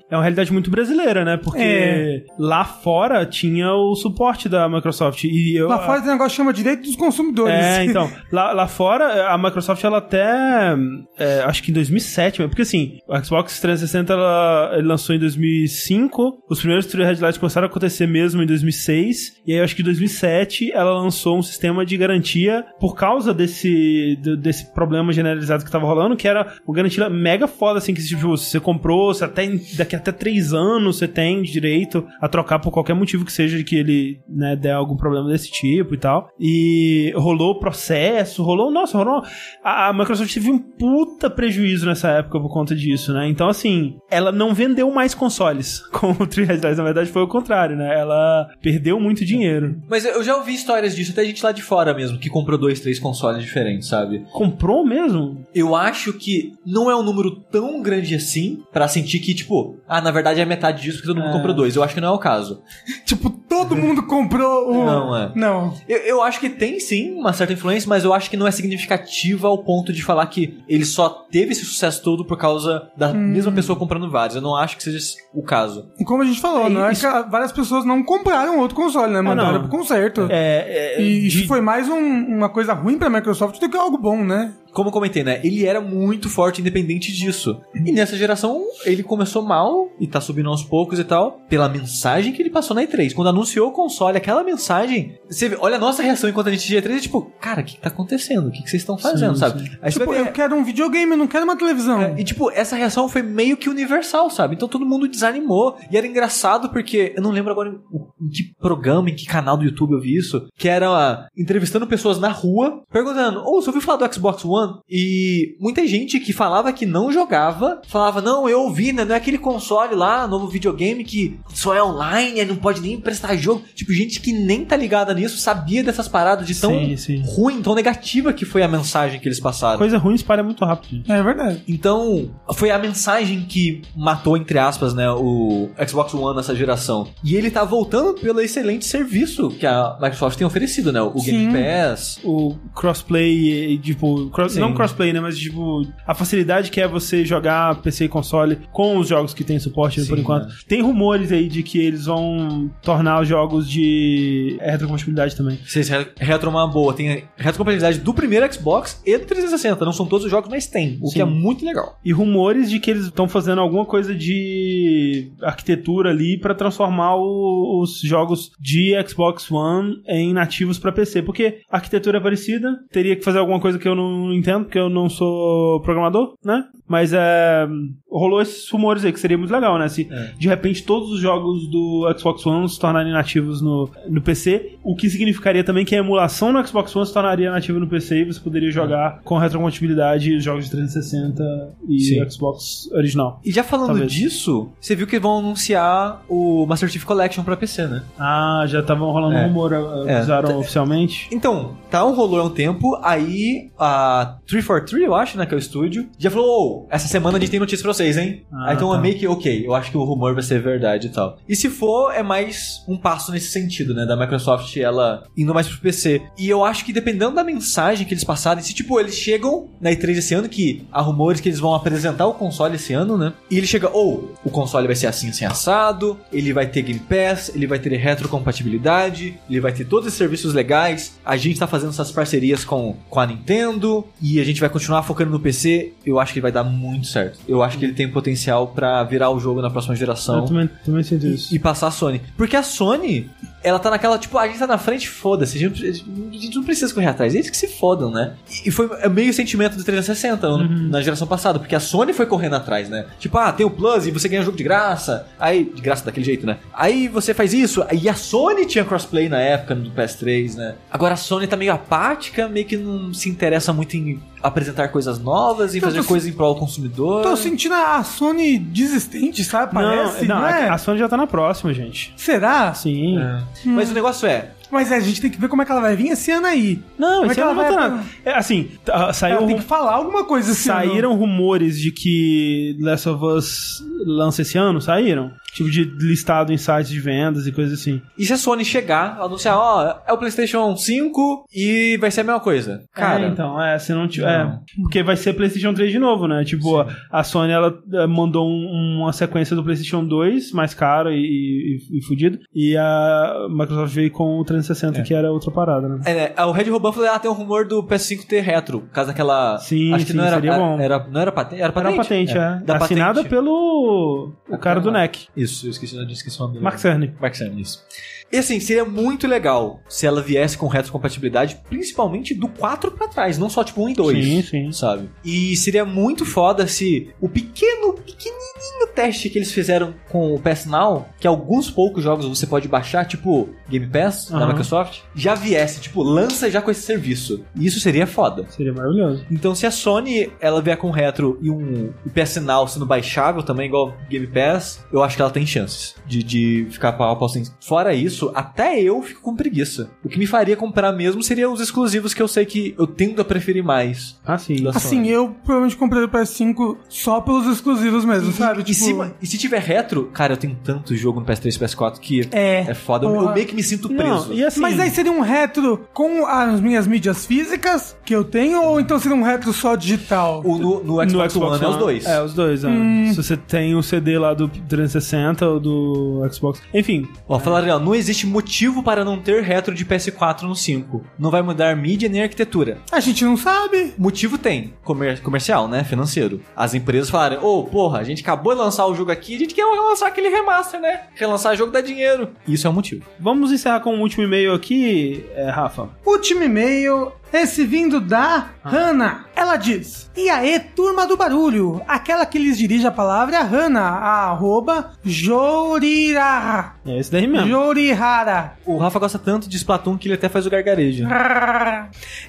é uma realidade muito brasileira, né? Porque É. lá fora tinha o suporte da Microsoft. E eu, Lá fora tem um negócio que chama direito dos consumidores. É, então, lá, lá fora, a Microsoft, ela até, é, acho que em 2007, porque assim, o Xbox 360, ela, ele lançou em 2005, os primeiros True Headlights começaram a acontecer mesmo em 2006, e aí acho que em 2007 ela lançou um sistema de garantia por causa desse, desse problema generalizado que tava rolando, que era uma garantia mega foda, assim, que tipo, se você comprou, você até, daqui até três anos você tem direito a trocar por qualquer motivo que seja de que ele, né, der algum problema desse tipo e tal. E rolou processo, rolou, nossa, rolou. A, a Microsoft teve um puta prejuízo nessa época por conta disso, né? Então, assim, ela não vendeu mais consoles com o 3 na verdade foi o contrário, né? Ela perdeu muito dinheiro. Mas eu já ouvi histórias disso, até gente lá de fora mesmo, que comprou dois, três consoles diferentes, sabe? Comprou mesmo? Eu acho que não é um número tão grande assim pra sentir que, tipo, ah, na verdade é metade disso porque todo mundo É. comprou dois. Eu acho que não é o caso. Tipo, todo mundo comprou o. Não, é. Não. Eu, eu acho que tem sim uma certa influência, mas eu acho que não é significativa ao ponto de falar que ele só teve esse sucesso todo por causa da mesma pessoa comprando vários. Eu não acho que seja o caso. E como a gente falou, É, não é isso- que várias pessoas não compraram outro console, né? Mandaram não. pro conserto. É, é, E isso de- foi mais um- uma coisa ruim pra Microsoft do que algo bom, né? Como eu comentei, né? Ele era muito forte independente disso. E nessa geração, ele começou mal e tá subindo aos poucos e tal, pela mensagem que ele passou na E3. Quando anunciou o console, aquela mensagem. Você vê, olha a nossa reação enquanto a gente tinha E3, é tipo, cara, o que, que tá acontecendo? O que, que vocês estão fazendo, Sim, sabe? sim. Aí você Tipo, vai ver- eu quero um videogame, eu não quero uma televisão. É, e tipo, essa reação foi meio que universal, sabe? Então todo mundo desanimou. E era engraçado porque eu não lembro agora em, em que programa, em que canal do YouTube eu vi isso, que era entrevistando pessoas na rua, perguntando: Ô, você ouviu falar do Xbox One? E muita gente que falava que não jogava, falava: Não, eu ouvi, né? Não é aquele console lá, novo videogame que só é online, não pode nem prestar jogo. Tipo, gente que nem tá ligada nisso, sabia dessas paradas de tão Sim, sim. ruim, tão negativa que foi a mensagem que eles passaram. Coisa ruim espalha muito rápido. gente. É verdade. Então, foi a mensagem que matou, entre aspas, né, o Xbox One nessa geração. E ele tá voltando pelo excelente serviço que a Microsoft tem oferecido, né? O Game Sim. Pass. o crossplay, e, tipo, cross- não crossplay, né, mas tipo, a facilidade que é você jogar PC e console com os jogos que tem suporte Sim, por enquanto. né? Tem rumores aí de que eles vão tornar os jogos de retrocompatibilidade também. Vocês re- retro uma boa. Tem retrocompatibilidade do primeiro Xbox e do 360. Não são todos os jogos, mas tem. O Sim. que é muito legal. E rumores de que eles estão fazendo alguma coisa de arquitetura ali pra transformar o- os jogos de Xbox One em nativos pra PC, porque a arquitetura é parecida, teria que fazer alguma coisa que eu não entendo, porque eu não sou programador, né? Mas é, rolou esses rumores aí que seria muito legal, né? Se É. de repente todos os jogos do Xbox One se tornarem nativos no, no PC, o que significaria também que a emulação no Xbox One se tornaria nativa no PC e você poderia jogar com retrocompatibilidade os jogos de 360 e Sim. Xbox original. E já falando Talvez. disso, você viu que vão anunciar o Master Chief Collection pra PC, né? Ah, já estavam rolando É. rumor, É. avisaram oficialmente. Então, tá um rolou há um tempo, aí a 343, eu acho, né, que é o estúdio, já falou, essa semana a gente tem notícia pra vocês, hein? Ah, então é tá. meio que, ok, eu acho que o rumor vai ser verdade e tal. E se for, é mais um passo nesse sentido, né, da Microsoft, ela indo mais pro PC. E eu acho que dependendo da mensagem que eles passarem, se tipo, eles chegam na E3 esse ano, que há rumores que eles vão apresentar o console esse ano, né, e ele chega, ou, o console vai ser assim, assim, assado, ele vai ter Game Pass, ele vai ter retrocompatibilidade, ele vai ter todos esses serviços legais, a gente tá fazendo essas parcerias com, com a Nintendo, e a gente vai continuar focando no PC, eu acho que vai dar muito certo. Eu acho que ele tem potencial pra virar o jogo na próxima geração Eu também, também sinto isso. e, e passar a Sony. Porque a Sony, ela tá naquela, tipo, "Ah, a gente tá na frente, foda-se, a gente, a gente não precisa correr atrás, eles que se fodam, né? E, e foi meio sentimento do 360 no- na geração passada, porque a Sony foi correndo atrás, né? Tipo, ah, tem o Plus e você ganha jogo de graça, aí, de graça daquele jeito, né? Aí você faz isso, e a Sony tinha crossplay na época do PS3, né? Agora a Sony tá meio apática, meio que não se interessa muito em apresentar coisas novas, em Eu tô fazer coisas em prol do consumidor. Tô sentindo a Sony desistente, sabe? Parece, não, não, não, é? a, a Sony já tá na próxima, gente. Será? Sim. É. Mas o negócio é, Mas é, a gente tem que ver como é que ela vai vir esse ano aí. Não, Como é que aí não ela vai ter nada. É, assim, tá, saiu, Ela tem que falar alguma coisa esse ano. saíram rumores de que Last of Us lança esse ano, saíram? Tipo de listado em sites de vendas e coisas assim. E se a Sony chegar, anunciar, ó, é o PlayStation 5 e vai ser a mesma coisa? Cara, é, então, é, se não tiver. É, porque vai ser PlayStation 3 de novo, né? Tipo, a, a Sony ela eh, mandou um- uma sequência do PlayStation 2, mais caro e, e, e fudido. E a Microsoft veio com o 360, que era outra parada, né? É, né, o Red Robin falou, ah, tem um rumor do PS5 ter retro, por causa daquela... Sim, acho que sim, não era, seria bom. Era, não era patente? Era Era patente? uma patente, é. Da Assinada patente. pelo o cara do Caramba. NEC, Isso, eu esqueci, eu esqueci o nome dele. Mark Cerny. Mark Cerny, isso. E assim, seria muito legal se ela viesse com retrocompatibilidade, principalmente do 4 pra trás, não só tipo 1 e 2. Sim, sim. Sabe? E seria muito foda se o pequeno, pequenininho teste que eles fizeram com o PS Now, que alguns poucos jogos você pode baixar, tipo Game Pass da Aham. Microsoft, já viesse, tipo, lança já com esse serviço. E isso seria foda. Seria maravilhoso. Então, se a Sony ela vier com retro e um o PS Now sendo baixável também, igual Game Pass, eu acho que ela tem chances de, de ficar pau a pau sem. Fora isso, até eu fico com preguiça. O que me faria comprar mesmo seria os exclusivos que eu sei que eu tendo a preferir mais. Ah, sim. Assim, eu provavelmente comprei o PS5 só pelos exclusivos mesmo, E, sabe? e, Tipo, se, e se tiver retro, cara, eu tenho tanto jogo no PS3 e PS4 que É. é foda. Eu, Porra. eu meio que me sinto preso. Não, e assim, Mas aí seria um retro com as minhas mídias físicas que eu tenho, ou então seria um retro só digital? O, no, no Xbox, One é os dois. É, os dois. é. Hum. Se você tem o CD lá do 360 ou do Xbox. Enfim, Ó, falaram, não existe motivo para não ter retro de PS4 no 5. Não vai mudar mídia nem arquitetura. A gente não sabe. Motivo tem, comer- comercial, né? Financeiro. As empresas falaram, ô, porra, a gente acabou de lançar o jogo aqui, a gente quer lançar aquele remaster, né? Relançar jogo dá dinheiro. Isso é o motivo. vamos encerrar com o último e-mail aqui, é, Rafa. Último e-mail, esse vindo da Hannah. Ela diz: E aí, turma do barulho? Aquela que lhes dirige a palavra é a Hannah, a arroba Joriraha. É esse daí mesmo. Jorihara. O Rafa gosta tanto de Splatoon que ele até faz o gargarejo.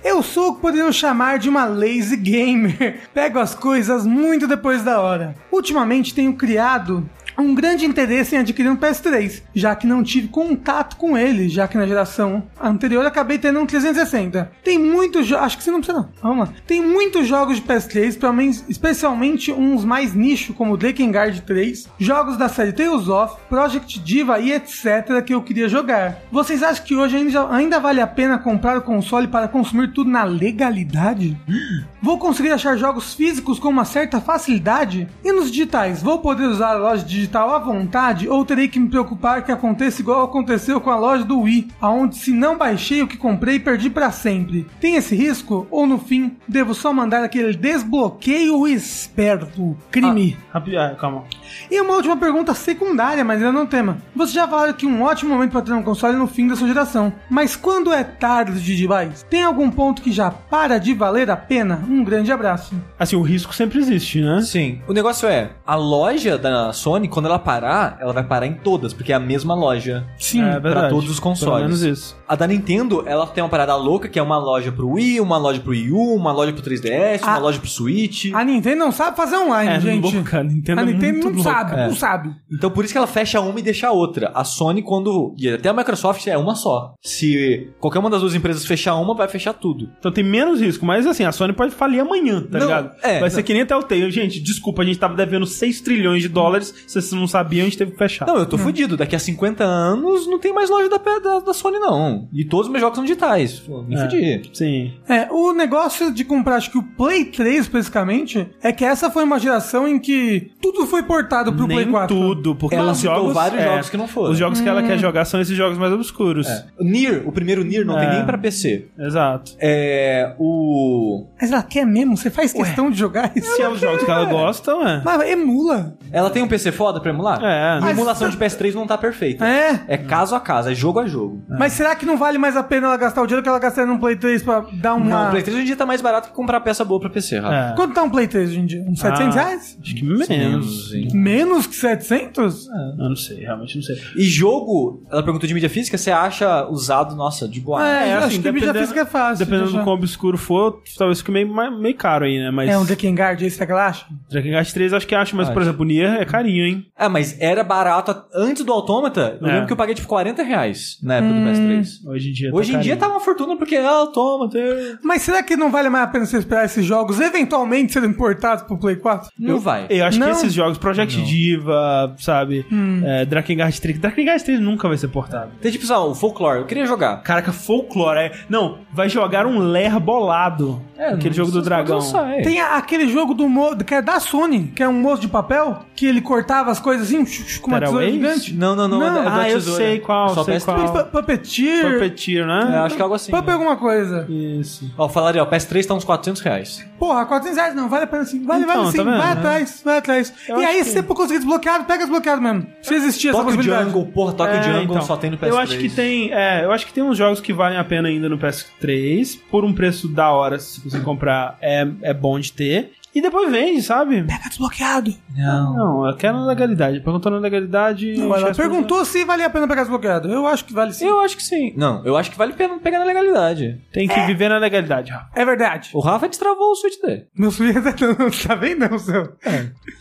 Eu sou o que poderiam chamar de uma lazy gamer. Pego as coisas muito depois da hora. Ultimamente tenho criado um grande interesse em adquirir um PS3, já que não tive contato com ele, já que na geração anterior acabei tendo um 360. Tem muitos jogos, acho que você não precisa não, vamos lá. Tem muitos jogos de PS3, pelo menos, especialmente uns mais nicho, como Drakengard 3, jogos da série Tales of, Project Diva e etc que eu queria jogar. Vocês acham que hoje ainda, ainda vale a pena comprar o console para consumir tudo na legalidade? Vou conseguir achar jogos físicos com uma certa facilidade? E nos digitais, vou poder usar a loja digital à vontade ou terei que me preocupar que aconteça igual aconteceu com a loja do Wii, aonde se não baixei o que comprei, perdi para sempre? Tem esse risco? Ou no fim, devo só mandar aquele desbloqueio esperto? Crime. Rapi- ah, calma. E uma última pergunta secundária, mas ainda não tema. Você já falaram que um ótimo momento para ter um console é no fim da sua geração. Mas quando é tarde demais? Tem algum ponto que já para de valer a pena? Um grande abraço. Assim, o risco sempre existe, né? Sim. O negócio é, a loja da Sony, quando ela parar, ela vai parar em todas, porque é a mesma loja. Sim. É verdade. todos os consoles. Pelo menos isso. A da Nintendo, ela tem uma parada louca, que é uma loja pro Wii, uma loja pro Wii U, uma loja pro 3DS, uma A- loja pro Switch. A Nintendo não sabe fazer online, É, gente. louca, a Nintendo a é Nintendo muito não louca. sabe, É. não sabe. Então por isso que ela fecha uma e deixa a outra. A Sony, quando. E até a Microsoft é uma só. Se qualquer uma das duas empresas fechar uma, vai fechar tudo. Então tem menos risco, mas assim, a Sony pode falir amanhã, tá Não, ligado? é, Vai ser não. que nem até o Telltale. Gente, desculpa, a gente tava devendo 6 trilhões de dólares. Se vocês não sabiam, a gente teve que fechar. Não, eu tô fudido. Daqui a 50 anos não tem mais loja da, da, da Sony, não. E todos os meus jogos são digitais. Me É. fudi. Sim. É, o negócio de comprar, acho que o Play 3 especificamente, é que essa foi uma geração em que tudo foi portado pro Nem Play 4. tudo, porque Ela os citou jogos... vários é, jogos que não foram. Os jogos que ela quer jogar são esses jogos mais obscuros. É. O Nier, o primeiro Nier, não tem É. nem pra PC. Exato. É. O. Mas ela quer mesmo? Você faz questão de jogar isso? Se é os jogos que ela gosta, é. Mas emula. Ela tem um PC foda pra emular? É. A Mas- emulação de PS3 não tá perfeita. É. É caso a caso, é jogo a jogo. Mas será que não vale mais a pena ela gastar o dinheiro que ela gastaria num Play 3 pra dar uma... Não, o Play 3 hoje em dia tá mais barato que comprar peça boa pra PC, Rafa. É. Quanto tá um Play 3 hoje em dia? Uns 700 Ah, reais? Acho que menos. hein? Menos que 700? Eu não sei, realmente não sei. E jogo, ela perguntou de mídia física, você acha usado, nossa, de boa. É, acho assim, que mídia dependendo- física é fácil. Dependendo de do quão obscuro for, talvez fique meio, meio caro aí, né? Mas É um Drakengard, esse que ela acha? Drakengard 3 acho que acho, mas, por Acho. exemplo, o Nier é carinho, hein? Ah, mas era barato antes do Autômata. Eu É. lembro que eu paguei tipo 40 reais na época do PS3. Hoje em dia Hoje em dia tá uma fortuna porque é Autômata. Mas será que não vale mais a pena você esperar esses jogos eventualmente serem importados pro Play 4? Não vai. Eu acho Não. que esses jogos, Project Diva, sabe? Hum. É, Drakengard 3. Drakengard 3 nunca vai ser portado. Tem tipo, sabe, o Folklore. Eu queria jogar. Caraca, folclore. É... Não, vai jogar um Ler bolado. É, aquele não- jogo do dragão. não saem. Tem a- aquele jogo do mo que é da Sony, que é um moço de papel, que ele cortava as coisas assim, com uma tesoura gigante. Não, não, não. Não. é da- é Ah, eu sei qual, Só sei PS3. qual. Pu- Puppeteer. Puppeteer, É, né? acho que é algo assim. Puppet né? alguma coisa. Isso. Ó, falaria, ó, PS3 tá uns 400 reais. Porra, 400 reais não, vale a pena sim. Vale, Então, vale sim, tá vendo, vai né? atrás, vai atrás. Eu e aí, que- se você for conseguir desbloqueado, pega desbloqueado mesmo. Se existir essa Tokyo possibilidade. Jungle, porra, Tokyo É, Jungle então, só tem no PS3. Eu acho que tem, é, eu acho que tem uns jogos que valem a pena ainda no PS3 por um preço da hora, se você comprar, é, é bom de ter. E depois vende, sabe? Pega desbloqueado. Não. Não, eu quero na legalidade. Perguntando na legalidade. Não, ela perguntou se valia a pena pegar desbloqueado. Eu acho que vale sim. Eu acho que sim. Não, eu acho que vale a pena pegar na legalidade. Tem que viver na legalidade, Rafa. É verdade. O Rafa destravou o Switch dele. Meu filho não tá vendo, não, seu. O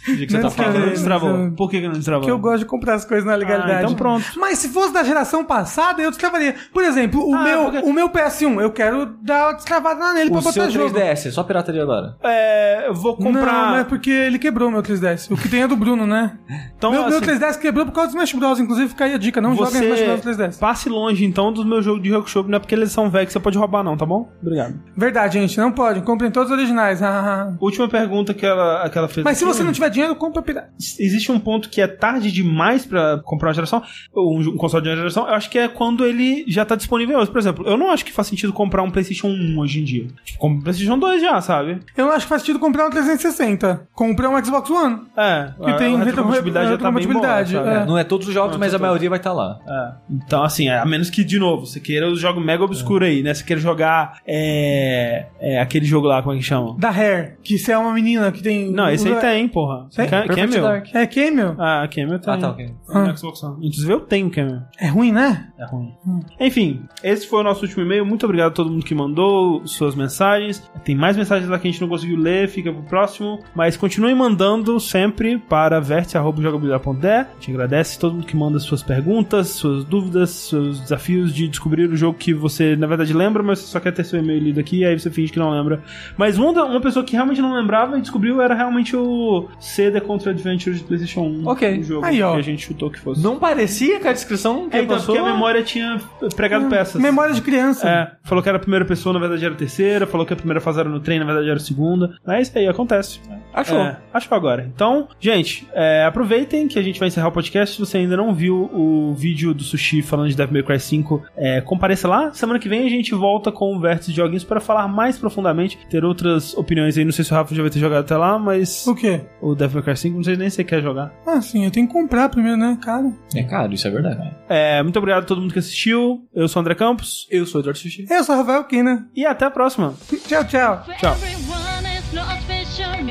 que, que você Não tá falando? Não destravou. não. Por que, que não destravou? Que eu gosto de comprar as coisas na legalidade. Ah, então pronto. Mas se fosse da geração passada, eu destravaria. Por exemplo, o, Ah, meu, porque- o meu PS1, eu quero dar uma destravada nele pra O botar seu jogo. 3DS, é só pirataria agora. É, eu vou Não, comprar. mas é porque ele quebrou o meu 3DS. O que tem é do Bruno, né? Então, meu, meu assim, 3DS quebrou por causa do Smash Bros. Inclusive, fica aí a dica, não joga Smash Bros. você 3DS. passe longe então dos meus jogos de workshop, não é porque eles são velhos que você pode roubar, não, tá bom? Obrigado. Verdade, gente, não pode. Comprem todos os originais. Última pergunta que ela, que ela fez. Mas se você não tiver dinheiro, compra pirata. Existe um ponto que é tarde demais pra comprar uma geração, um, um console de uma geração, eu acho que é quando ele já tá disponível hoje. Por exemplo, eu não acho que faz sentido comprar um PlayStation 1 hoje em dia. Tipo, compra um PlayStation 2 já, sabe? Eu não acho que faz sentido comprar um 360. Compre um Xbox One. É, Que tem a retrocompatibilidade já tá bem boa, sabe? é. Não é todos os jogos, Não, mas a maioria vai estar lá. É. Então, assim, é, a menos que, de novo, você queira os jogos mega obscuros aí, né? Você queira jogar é, é, aquele jogo lá, como é que chama? Da Hair, que você é uma menina que tem. Não, esse aí usa- tem, porra. Tem? Ca- Perfect Camel? Dark. É Camel? Ah, Camel tem. Ah, tá, ok. No Xbox One. Inclusive eu tenho Camel. É ruim, né? É ruim. Enfim, esse foi o nosso último e-mail. Muito obrigado a todo mundo que mandou suas mensagens. Tem mais mensagens lá que a gente não conseguiu ler, fica pro próximo. Mas continuem mandando sempre para vértice.jogabilidade.de. A gente agradece todo mundo que manda suas perguntas, suas dúvidas, seus desafios de descobrir o jogo que você, na verdade, lembra, mas você só quer ter seu e-mail lido aqui, aí você finge que não lembra. Mas uma, uma pessoa que realmente não lembrava e descobriu era realmente o C The Contra Adventure de PlayStation 1. Ok. O jogo Aí, ó. que a gente chutou que fosse. Não parecia que a descrição que É, então, passou... porque a memória tinha pregado peças. Memória de criança. É, falou que era a primeira pessoa, na verdade era a terceira. Falou que a primeira fase era no trem, na verdade era a segunda. Mas é isso aí, acontece. Achou. É, achou agora. Então, gente, é, aproveitem que a gente vai encerrar o podcast. Se você ainda não viu o vídeo do Sushi falando de Devil May Cry 5, é, compareça lá. Semana que vem a gente volta com o Vértice de Joguinhos para falar mais profundamente, ter outras opiniões aí. Não sei se o Rafa já vai ter jogado até lá, mas O quê? o Devil May Cry 5, não sei nem se você quer jogar. Ah, sim, eu tenho que comprar primeiro, né, cara? É caro, isso é verdade. É, muito obrigado a todo mundo que assistiu. Eu sou o André Campos. Eu sou o Eduardo Sushi. Eu sou o Rafael Kina. E até a próxima. Tchau, tchau. Ciao.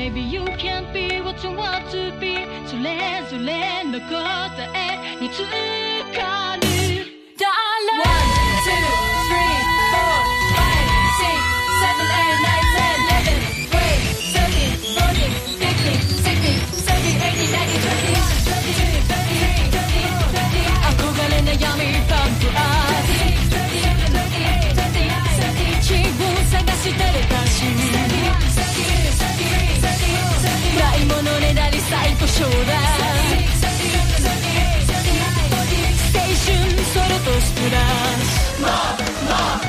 Maybe you can't be what you want to be. それぞれの答えにつかる。One, two, three, 青春ソルとスプラッシュ